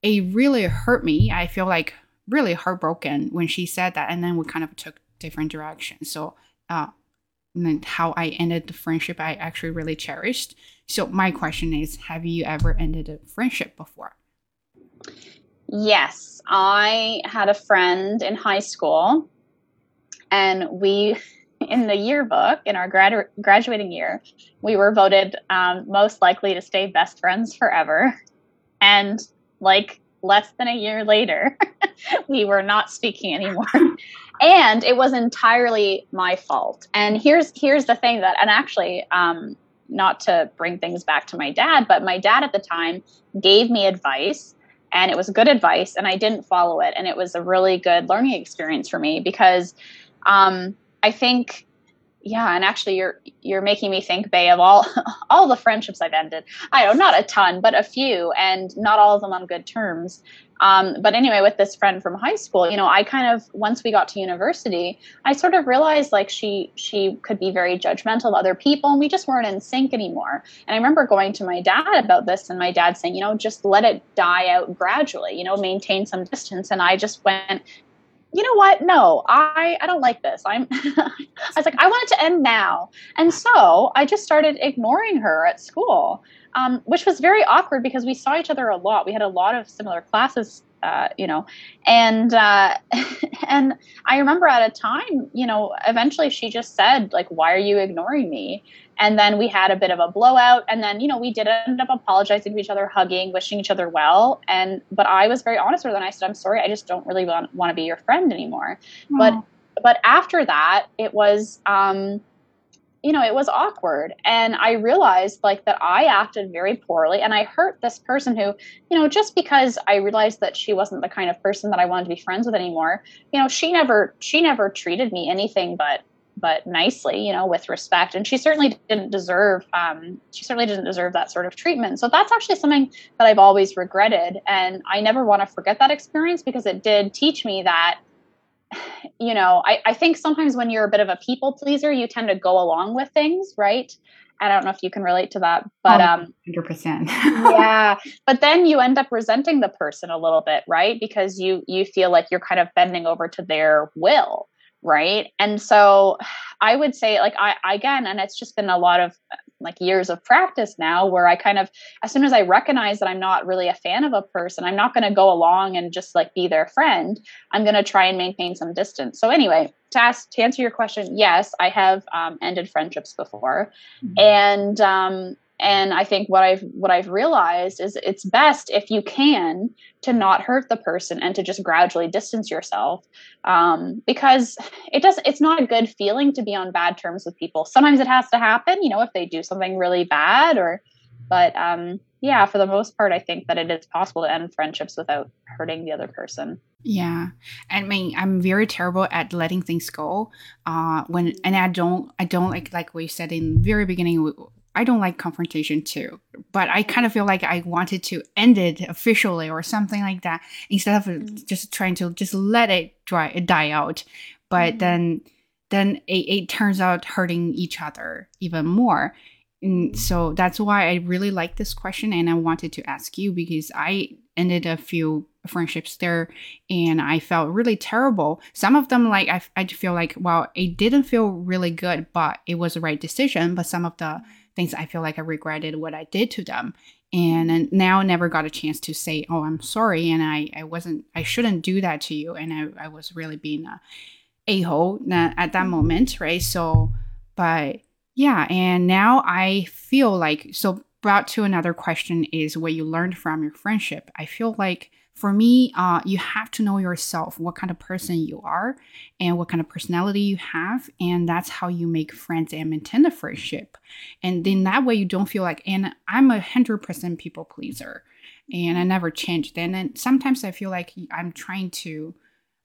it really hurt me. I feel like really heartbroken when she said that. And then we kind of took different directions. So uh and how I ended the friendship I actually really cherished. So my question is, have you ever ended a friendship before? Yes, I had a friend in high school and we in the yearbook in our gradu- graduating year we were voted um, most likely to stay best friends forever. And like less than a year later we were not speaking anymore. And it was entirely my fault. And here's here's the thing that and actually um, not to bring things back to my dad but my dad at the time gave me advice and it was good advice and i didn't follow it and it was a really good learning experience for me because um, I think, yeah, and actually, you're you're making me think, Bay, of all all the friendships I've ended. I know not a ton, but a few, and not all of them on good terms. Um, but anyway, with this friend from high school, you know, I kind of once we got to university, I sort of realized like she she could be very judgmental of other people, and we just weren't in sync anymore. And I remember going to my dad about this, and my dad saying, you know, just let it die out gradually, you know, maintain some distance. And I just went, you know what? No, I, I don't like this. I'm, I was like, I want it to end now. And so I just started ignoring her at school, um, which was very awkward because we saw each other a lot. We had a lot of similar classes, uh, you know, and, uh, and I remember at a time, you know, eventually she just said like, why are you ignoring me? and then we had a bit of a blowout and then you know we did end up apologizing to each other hugging wishing each other well and but i was very honest with her and i said i'm sorry i just don't really want, want to be your friend anymore but but after that it was um you know it was awkward and i realized like that i acted very poorly and i hurt this person who you know just because i realized that she wasn't the kind of person that i wanted to be friends with anymore you know she never she never treated me anything but but nicely, you know, with respect. And she certainly didn't deserve, um, she certainly didn't deserve that sort of treatment. So that's actually something that I've always regretted. And I never want to forget that experience because it did teach me that, you know, I, I think sometimes when you're a bit of a people pleaser, you tend to go along with things, right? I don't know if you can relate to that, but oh, um, 100%. yeah, but then you end up resenting the person a little bit, right? Because you you feel like you're kind of bending over to their will right and so i would say like i again and it's just been a lot of like years of practice now where i kind of as soon as i recognize that i'm not really a fan of a person i'm not going to go along and just like be their friend i'm going to try and maintain some distance so anyway to ask to answer your question yes i have um, ended friendships before mm-hmm. and um, and i think what i've what i've realized is it's best if you can to not hurt the person and to just gradually distance yourself um, because it does it's not a good feeling to be on bad terms with people. Sometimes it has to happen you know if they do something really bad or but um, yeah for the most part i think that it is possible to end friendships without hurting the other person. Yeah. I mean i'm very terrible at letting things go uh when and i don't i don't like like we said in very beginning I don't like confrontation too, but I kind of feel like I wanted to end it officially or something like that instead of mm-hmm. just trying to just let it dry die out. But mm-hmm. then then it, it turns out hurting each other even more. And so that's why I really like this question and I wanted to ask you because I ended a few friendships there and I felt really terrible. Some of them, like, I, I feel like, well, it didn't feel really good, but it was the right decision. But some of the things I feel like I regretted what I did to them. And, and now never got a chance to say, oh, I'm sorry. And I, I wasn't, I shouldn't do that to you. And I, I was really being a a hole at that mm-hmm. moment, right? So, but yeah, and now I feel like, so brought to another question is what you learned from your friendship. I feel like for me, uh, you have to know yourself, what kind of person you are, and what kind of personality you have, and that's how you make friends and maintain a friendship. And then that way, you don't feel like, and I'm a hundred percent people pleaser, and I never change. Then, and sometimes I feel like I'm trying to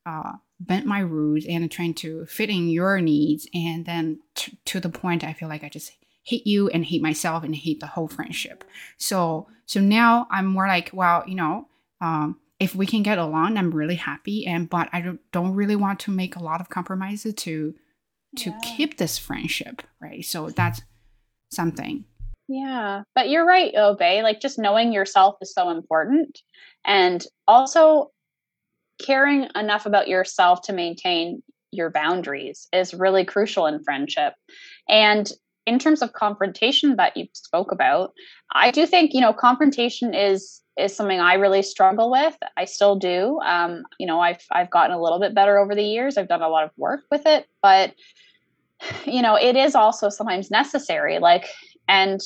uh, bend my rules and trying to fit in your needs, and then t- to the point I feel like I just hate you and hate myself and hate the whole friendship. So, so now I'm more like, well, you know um, if we can get along, I'm really happy. And but I don't, don't really want to make a lot of compromises to to yeah. keep this friendship, right? So that's something. Yeah, but you're right, Obey. Like just knowing yourself is so important, and also caring enough about yourself to maintain your boundaries is really crucial in friendship. And in terms of confrontation that you spoke about, I do think you know confrontation is is something I really struggle with. I still do. Um, you know, I've I've gotten a little bit better over the years. I've done a lot of work with it, but you know, it is also sometimes necessary. Like, and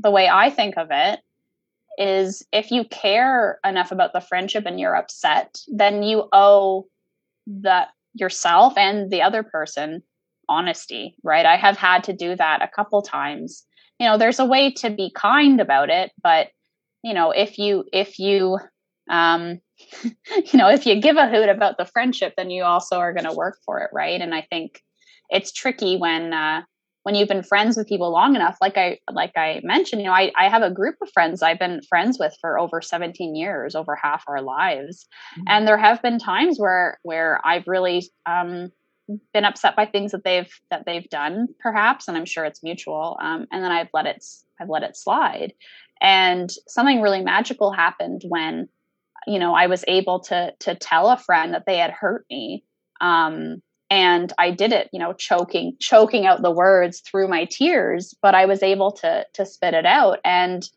the way I think of it is if you care enough about the friendship and you're upset, then you owe that yourself and the other person honesty, right? I have had to do that a couple times. You know, there's a way to be kind about it, but you know, if you if you um you know, if you give a hoot about the friendship, then you also are going to work for it, right? And I think it's tricky when uh when you've been friends with people long enough like i like i mentioned you know I, I have a group of friends i've been friends with for over 17 years over half our lives mm-hmm. and there have been times where where i've really um been upset by things that they've that they've done perhaps and i'm sure it's mutual um, and then i've let it i've let it slide. And something really magical happened when you know i was able to to tell a friend that they had hurt me um, and i did it you know choking choking out the words through my tears but i was able to to spit it out. And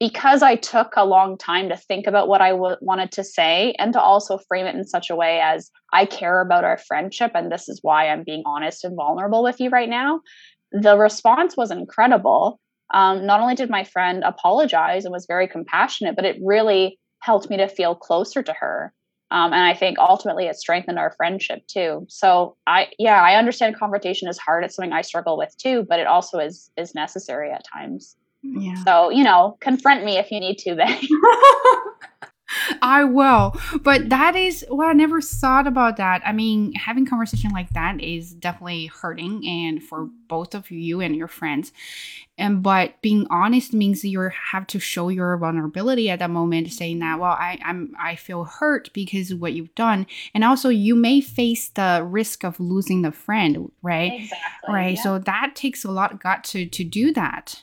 because i took a long time to think about what I w- wanted to say and to also frame it in such a way as i care about our friendship and this is why i'm being honest and vulnerable with you right now the response was incredible um, not only did my friend apologize and was very compassionate but it really helped me to feel closer to her um, and I think ultimately it strengthened our friendship too. So I, yeah, I understand confrontation is hard. It's something I struggle with too, but it also is is necessary at times. Yeah. So you know, confront me if you need to, Bay. I will. But that is well, I never thought about that. I mean, having conversation like that is definitely hurting and for both of you and your friends. And but being honest means you have to show your vulnerability at that moment, saying that, well, I, I'm I feel hurt because of what you've done. And also you may face the risk of losing the friend, right? Exactly. Right. Yeah. So that takes a lot of gut to to do that.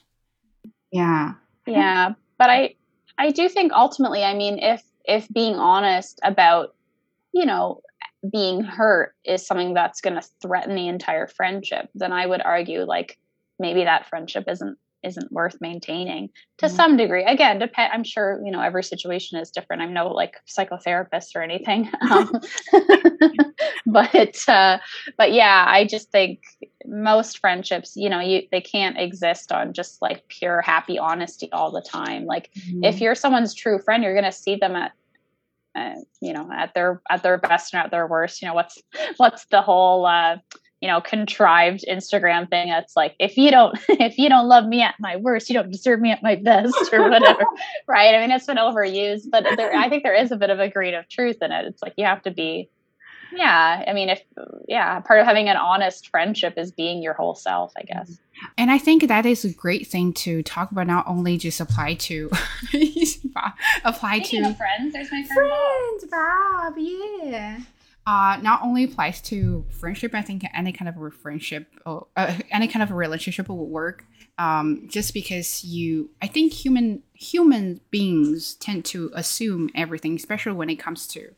Yeah. Yeah. But I I do think ultimately, I mean, if if being honest about, you know, being hurt is something that's going to threaten the entire friendship, then I would argue like maybe that friendship isn't isn't worth maintaining to mm-hmm. some degree. Again, depend. I'm sure you know every situation is different. I'm no like psychotherapist or anything, um, but uh, but yeah, I just think most friendships, you know, you they can't exist on just like pure happy honesty all the time. Like mm-hmm. if you're someone's true friend, you're going to see them at uh, you know at their at their best and at their worst you know what's what's the whole uh you know contrived instagram thing that's like if you don't if you don't love me at my worst you don't deserve me at my best or whatever right? I mean it's been overused but there, i think there is a bit of a grain of truth in it. It's like you have to be yeah i mean if yeah part of having an honest friendship is being your whole self i guess. Mm-hmm. And i think that is a great thing to talk about not only just apply to apply Speaking to friends there's my friend friends bob, bob yeah uh, not only applies to friendship. I think any kind of a friendship or uh, any kind of a relationship will work. Um, just because you, I think human human beings tend to assume everything, especially when it comes to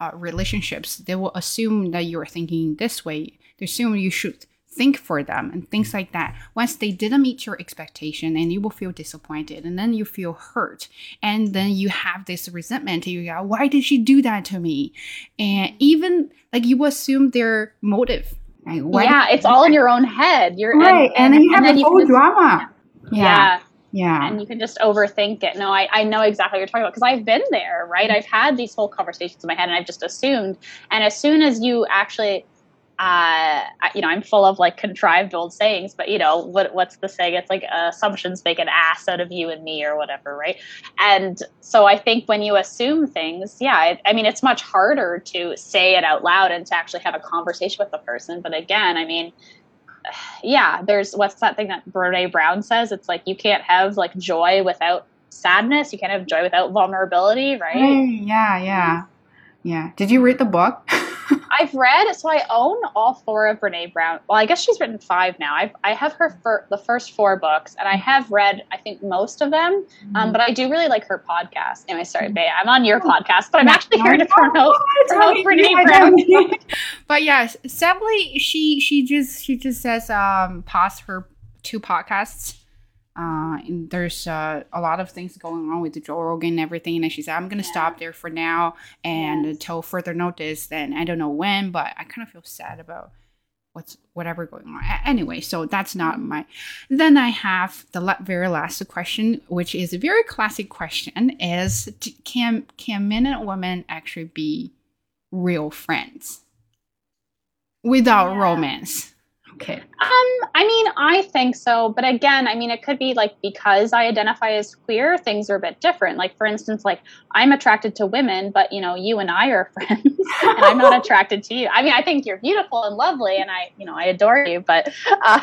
uh, relationships. They will assume that you're thinking this way. They assume you should think for them and things like that. Once they didn't meet your expectation, and you will feel disappointed, and then you feel hurt, and then you have this resentment. You go, "Why did she do that to me?" And even like you assume their motive. Like, yeah, it's all in your own head. You're right, and, and, and then you have the whole drama. Yeah. yeah. Yeah. And you can just overthink it. No, I, I know exactly what you're talking about because I've been there, right? I've had these whole conversations in my head and I've just assumed. And as soon as you actually uh, you know, I'm full of like contrived old sayings, but you know, what what's the saying? It's like uh, assumptions make an ass out of you and me, or whatever, right? And so I think when you assume things, yeah, it, I mean, it's much harder to say it out loud and to actually have a conversation with the person. But again, I mean, yeah, there's what's that thing that Brene Brown says? It's like you can't have like joy without sadness. You can't have joy without vulnerability, right? Hey, yeah, yeah, yeah. Did you read the book? I've read, so I own all four of Brene Brown. Well, I guess she's written five now. I've, I have her fir- the first four books, and I have read, I think, most of them. Um, mm-hmm. but I do really like her podcast. Anyway, sorry, Bae, I'm on your podcast, but I'm actually here to promote, promote Brene Brown. but yes, sadly, she she just she just says um past her two podcasts uh, there's uh, a lot of things going on with Joe Rogan and everything. And she said, I'm going to yeah. stop there for now and yes. until further notice. Then I don't know when, but I kind of feel sad about what's whatever going on. Anyway, so that's not my. Then I have the very last question, which is a very classic question: is can can men and women actually be real friends without yeah. romance? Um, I mean, I think so, but again, I mean, it could be like because I identify as queer, things are a bit different. Like, for instance, like I'm attracted to women, but you know, you and I are friends, and I'm not attracted to you. I mean, I think you're beautiful and lovely, and I, you know, I adore you, but, uh,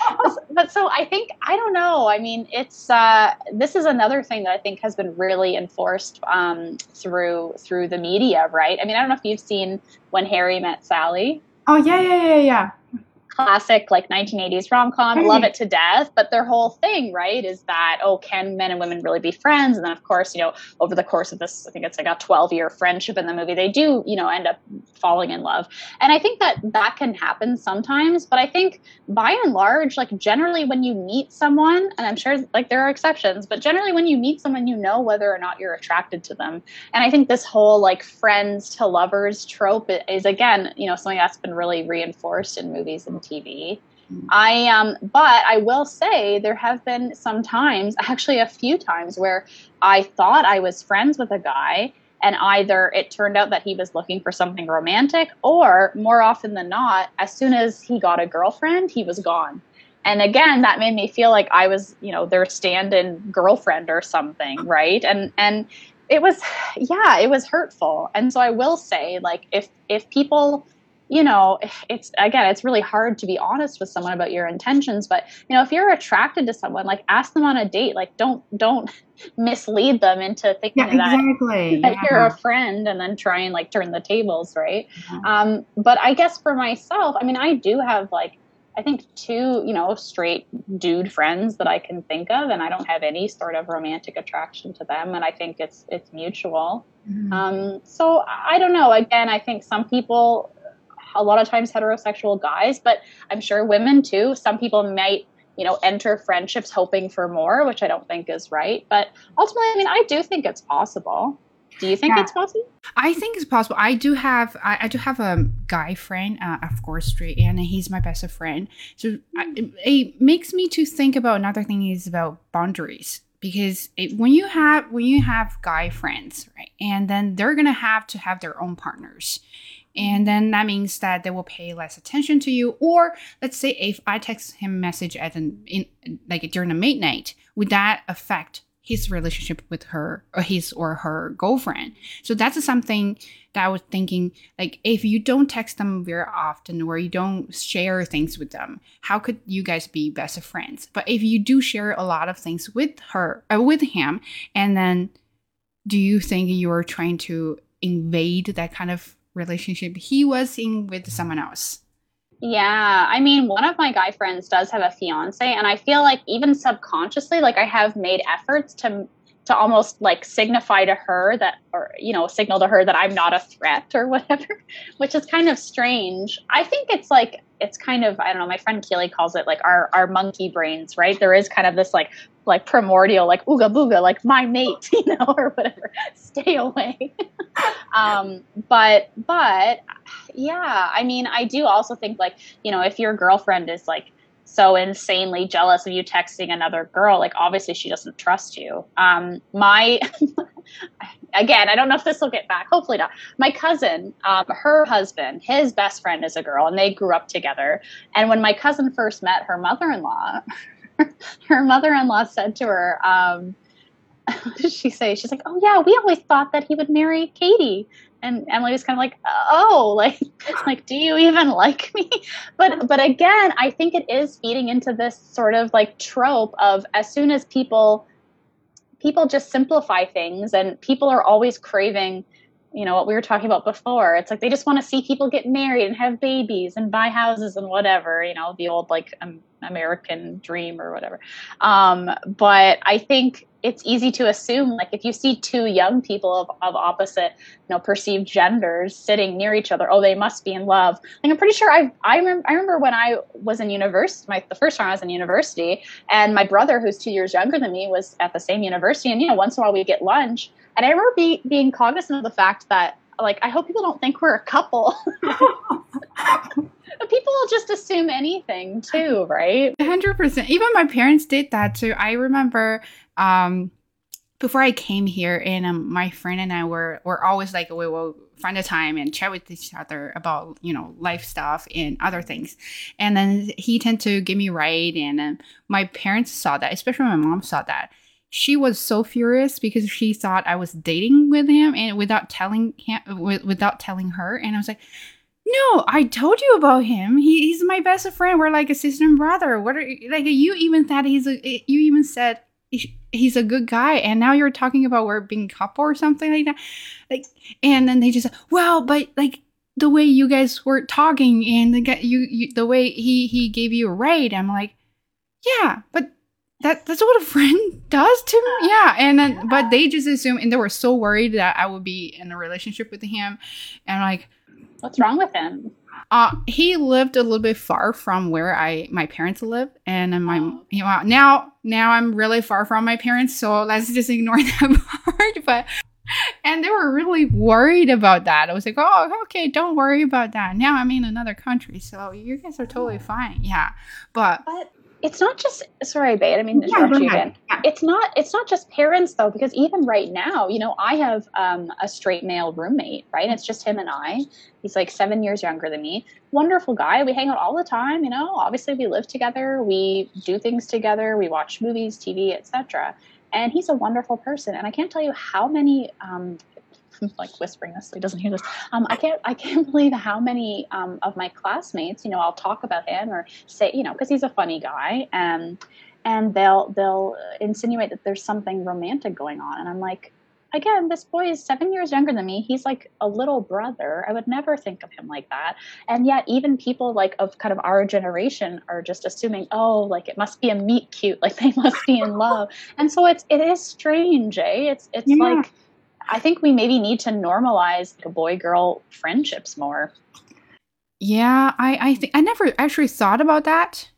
but so I think I don't know. I mean, it's uh, this is another thing that I think has been really enforced um, through through the media, right? I mean, I don't know if you've seen when Harry met Sally. Oh yeah, yeah, yeah, yeah classic like 1980s rom-com. Love it to death. But their whole thing right is that oh can men and women really be friends? And then of course you know over the course of this i think it's like a 12 year friendship in the movie they do you know end up falling in love. And i think that that can happen sometimes. But i think by and large like generally when you meet someone and i'm sure like there are exceptions but generally when you meet someone you know whether or not you're attracted to them. And i think this whole like friends to lovers trope is again you know something that's been really reinforced in movies and TV. I um, but I will say there have been some times, actually a few times, where I thought I was friends with a guy, and either it turned out that he was looking for something romantic, or more often than not, as soon as he got a girlfriend, he was gone. And again, that made me feel like I was, you know, their stand-in girlfriend or something, right? And and it was, yeah, it was hurtful. And so I will say, like, if if people you know, it's again, it's really hard to be honest with someone about your intentions. But you know, if you're attracted to someone, like ask them on a date. Like don't don't mislead them into thinking yeah, that, exactly. that yeah. you're a friend, and then try and like turn the tables, right? Mm-hmm. Um, but I guess for myself, I mean, I do have like I think two, you know, straight dude friends that I can think of, and I don't have any sort of romantic attraction to them, and I think it's it's mutual. Mm-hmm. Um, so I don't know. Again, I think some people a lot of times heterosexual guys, but I'm sure women too. Some people might you know enter friendships hoping for more which i don't think is right but ultimately i mean i do think it's possible. Do you think yeah. it's possible? I think it's possible. I do have i, I do have a guy friend uh, of course straight and he's my best friend. So I, it makes me to think about another thing is about boundaries because it, when you have when you have guy friends right and then they're gonna have to have their own partners and then that means that they will pay less attention to you. Or let's say if i text him message at an in like during a midnight would that affect his relationship with her or his or her girlfriend? So that's something that i was thinking like if you don't text them very often or you don't share things with them how could you guys be best friends? But if you do share a lot of things with her uh, with him and then do you think you're trying to invade that kind of relationship he was in with someone else. Yeah, I mean, one of my guy friends does have a fiance, and I feel like even subconsciously, like I have made efforts to to almost like signify to her that, or you know, signal to her that I'm not a threat or whatever, which is kind of strange. I think it's like it's kind of I don't know. My friend Keely calls it like our our monkey brains, right? There is kind of this like like primordial, like ooga booga, like my mate, you know, or whatever. Stay away. um, but but yeah, I mean, I do also think like you know, if your girlfriend is like so insanely jealous of you texting another girl, like obviously she doesn't trust you. Um, my again, I don't know if this will get back. Hopefully not. My cousin, um, her husband, his best friend is a girl, and they grew up together. And when my cousin first met her mother-in-law, her mother-in-law said to her, um, she say? She's like, "Oh yeah, we always thought that he would marry Katie." And Emily was kind of like, "Oh, like, like, do you even like me?" But, but again, I think it is feeding into this sort of like trope of as soon as people, people just simplify things, and people are always craving you know what we were talking about before it's like they just want to see people get married and have babies and buy houses and whatever you know the old like um, american dream or whatever um, but i think it's easy to assume like if you see two young people of, of opposite you know perceived genders sitting near each other oh they must be in love. Like i'm pretty sure i i, remember, I remember when i was in university my the first time i was in university and my brother who's two years younger than me was at the same university and you know once in a while we get lunch. And i remember be, being cognizant of the fact that like i hope people don't think we're a couple just assume anything too right 100% even my parents did that too i remember um, before I came here, and um, my friend and I were were always like, we will find a time and chat with each other about you know life stuff and other things. And then he tended to give me right, and um, my parents saw that, especially my mom saw that. She was so furious because she thought I was dating with him, and without telling him, without telling her, and I was like. No, I told you about him. He, he's my best friend. We're like a sister and brother. What are like you even thought he's a you even said he's a good guy and now you're talking about we're being couple or something like that like and then they just well but like the way you guys were talking and the guy you, you the way he he gave you a ride i'm like yeah but that that's what a friend does to me yeah and then but they just assume and they were so worried that i would be in a relationship with him and like what's wrong with him uh, he lived a little bit far from where I my parents live, and my oh. you know, now now I'm really far from my parents, so let's just ignore that part. But and they were really worried about that. I was like, oh, okay, don't worry about that. Now I'm in another country, so you guys are totally oh. fine. Yeah, but, but it's not just sorry babe i mean yeah, you again. Yeah. it's not it's not just parents though because even right now you know i have um, a straight male roommate right? And it's just him and i. He's like seven years younger than me. Wonderful guy. We hang out all the time you know? Obviously we live together. We do things together. We watch movies tv etc and he's a wonderful person. And i can't tell you how many um, like whispering this so he doesn't hear this. Um, I can't I can't believe how many um, of my classmates, you know, I'll talk about him or say, you know, because he's a funny guy, and and they'll they'll insinuate that there's something romantic going on, and I'm like, again, this boy is seven years younger than me. He's like a little brother. I would never think of him like that. And yet, even people like of kind of our generation are just assuming, oh, like it must be a meet cute, like they must be in love. And so it's it is strange, eh? It's it's yeah. like I think we maybe need to normalize the boy girl friendships more. Yeah, I I think I never actually thought about that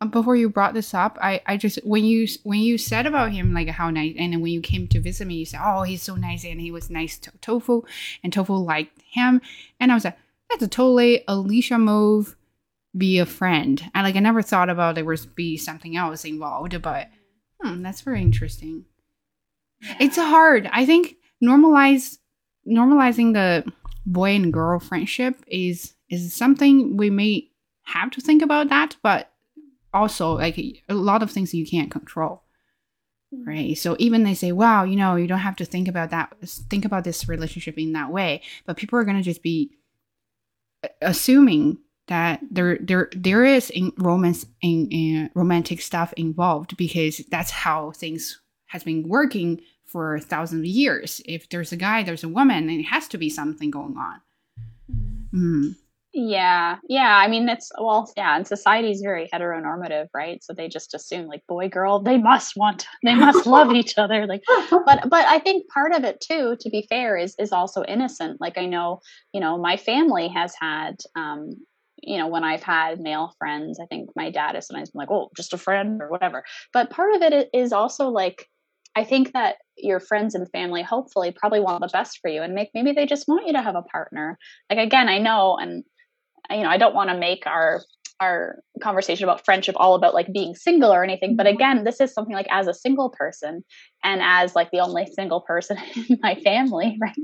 um, before you brought this up. I I just when you when you said about him like how nice, and then when you came to visit me, you said, "Oh, he's so nice," and he was nice to Tofu, and Tofu liked him, and I was like, "That's a totally Alicia move." Be a friend. I like I never thought about there was be something else involved, but hmm, that's very interesting. Yeah. It's hard. I think normalize normalizing the boy and girl friendship is is something we may have to think about that but also like a lot of things you can't control hmm. right so even they say wow you know you don't have to think about that think about this relationship in that way but people are going to just be assuming that there there there is in romance in, in romantic stuff involved because that's how things has been working for thousands of years. If there's a guy, there's a woman, and it has to be something going on. Mm. Yeah, yeah. I mean, it's well, yeah. And society is very heteronormative, right? So they just assume like boy, girl, they must want, they must love each other. Like, but but I think part of it too, to be fair, is is also innocent. Like I know, you know, my family has had, um, you know, when I've had male friends, I think my dad has sometimes been like, oh, just a friend or whatever. But part of it is also like I think that your friends and family hopefully probably want the best for you and make maybe they just want you to have a partner. Like again, I know and you know, I don't want to make our our conversation about friendship all about like being single or anything but mm-hmm. again this is something like as a single person and as like the only single person in my family right?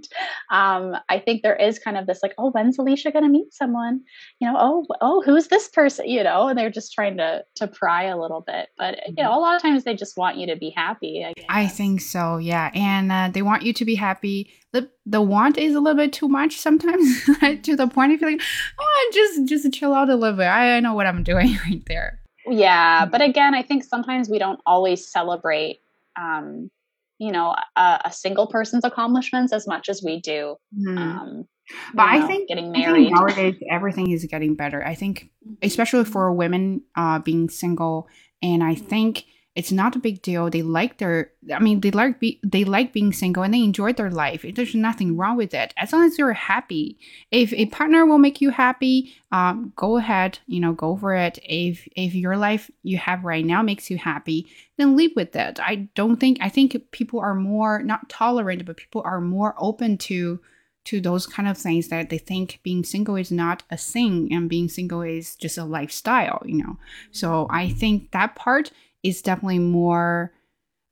Um i think there is kind of this like oh when's alicia going to meet someone? You know oh oh who's this person you know? And they're just trying to to pry a little bit but you know mm-hmm. a lot of times they just want you to be happy i, I think so yeah and uh, they want you to be happy. The the want is a little bit too much sometimes to the point of feeling oh just just chill out a little bit. I, I know what i'm doing right there yeah but again i think sometimes we don't always celebrate um, you know a, a, single person's accomplishments as much as we do mm. um, but know, I think getting married think nowadays everything is getting better. I think, mm-hmm. especially for women uh, being single, and I think it's not a big deal. They like their, I mean, they like be, they like being single and they enjoy their life. There's nothing wrong with it as long as you're happy. If a partner will make you happy, um, go ahead, you know, go for it. If if your life you have right now makes you happy, then live with it. I don't think I think people are more not tolerant, but people are more open to to those kind of things that they think being single is not a thing and being single is just a lifestyle, you know. So I think that part is definitely more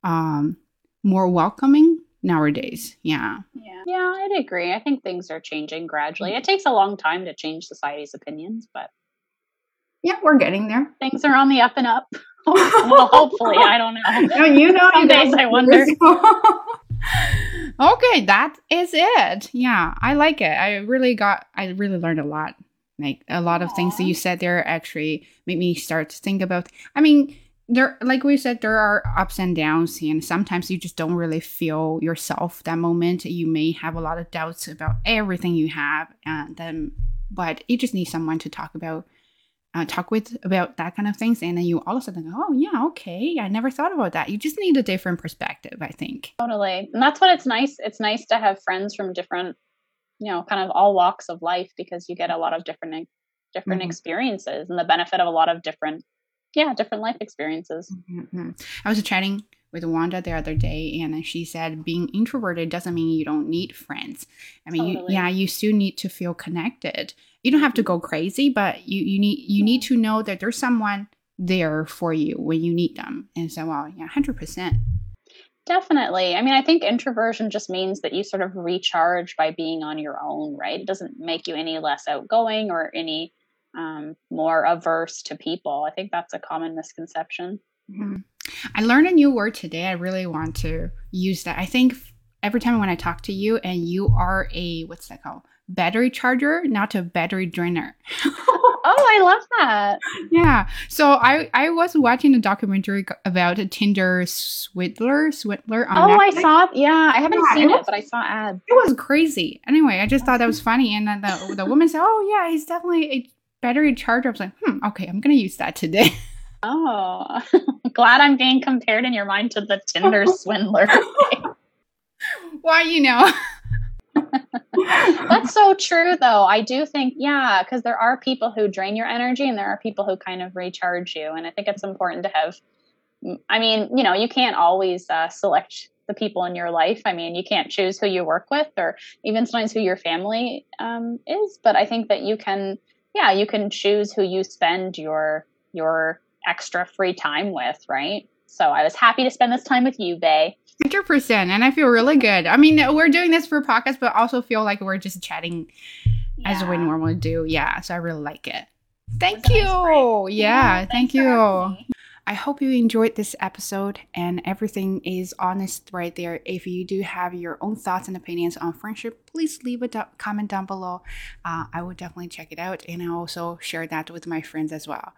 um more welcoming nowadays. Yeah. Yeah. Yeah, I'd agree. I think things are changing gradually. It takes a long time to change society's opinions, but yeah, we're getting there. Things are on the up and up. well, hopefully, I don't know. No, you know, some days I wonder. okay, that is it. Yeah, I like it. I really got. I really learned a lot. Like a lot of Aww. things that you said there actually made me start to think about. I mean, there like we said there are ups and downs and sometimes you just don't really feel yourself that moment. You may have a lot of doubts about everything you have and then but you just need someone to talk about uh, talk with about that kind of things and then you all of a sudden go oh yeah okay i never thought about that. You just need a different perspective i think. Totally and that's what it's nice it's nice to have friends from different you know kind of all walks of life because you get a lot of different different mm-hmm. experiences and the benefit of a lot of different yeah, different life experiences. Mm-hmm. I was chatting with Wanda the other day, and she said being introverted doesn't mean you don't need friends. I mean, totally. you, yeah, you still need to feel connected. You don't have to go crazy, but you you need you need to know that there's someone there for you when you need them. And so, well, yeah, hundred percent. Definitely. I mean, I think introversion just means that you sort of recharge by being on your own, right? It doesn't make you any less outgoing or any um, more averse to people. I think that's a common misconception. Mm-hmm. I learned a new word today. I really want to use that. I think every time when I talk to you and you are a what's that called? Battery charger, not a battery drainer. oh, I love that. Yeah. So I I was watching a documentary about a Tinder swindler swindler. oh, Netflix. I saw. Yeah, I haven't yeah, seen it, was, it, but I saw ads. It was crazy. Anyway, I just thought that was funny, and then the the woman said, "Oh yeah, he's definitely a battery charger. I was like, hmm, okay, I'm gonna use that today. Oh, glad I'm being compared in your mind to the Tinder swindler. Why, you know. That's so true, though. I do think, yeah, because there are people who drain your energy and there are people who kind of recharge you. And I think it's important to have, I mean, you know, you can't always uh, select the people in your life. I mean, you can't choose who you work with or even sometimes who your family um, is, but I think that you can yeah, you can choose who you spend your your extra free time with, right? So I was happy to spend this time with you, Bay. Hundred percent, and I feel really good. I mean, we're doing this for podcast, but also feel like we're just chatting yeah. as we normally do. Yeah, so I really like it. Thank you. Nice yeah, yeah thank you. I hope you enjoyed this episode and everything is honest right there. If you do have your own thoughts and opinions on friendship, please leave a do- comment down below. Uh, I will definitely check it out and I also share that with my friends as well.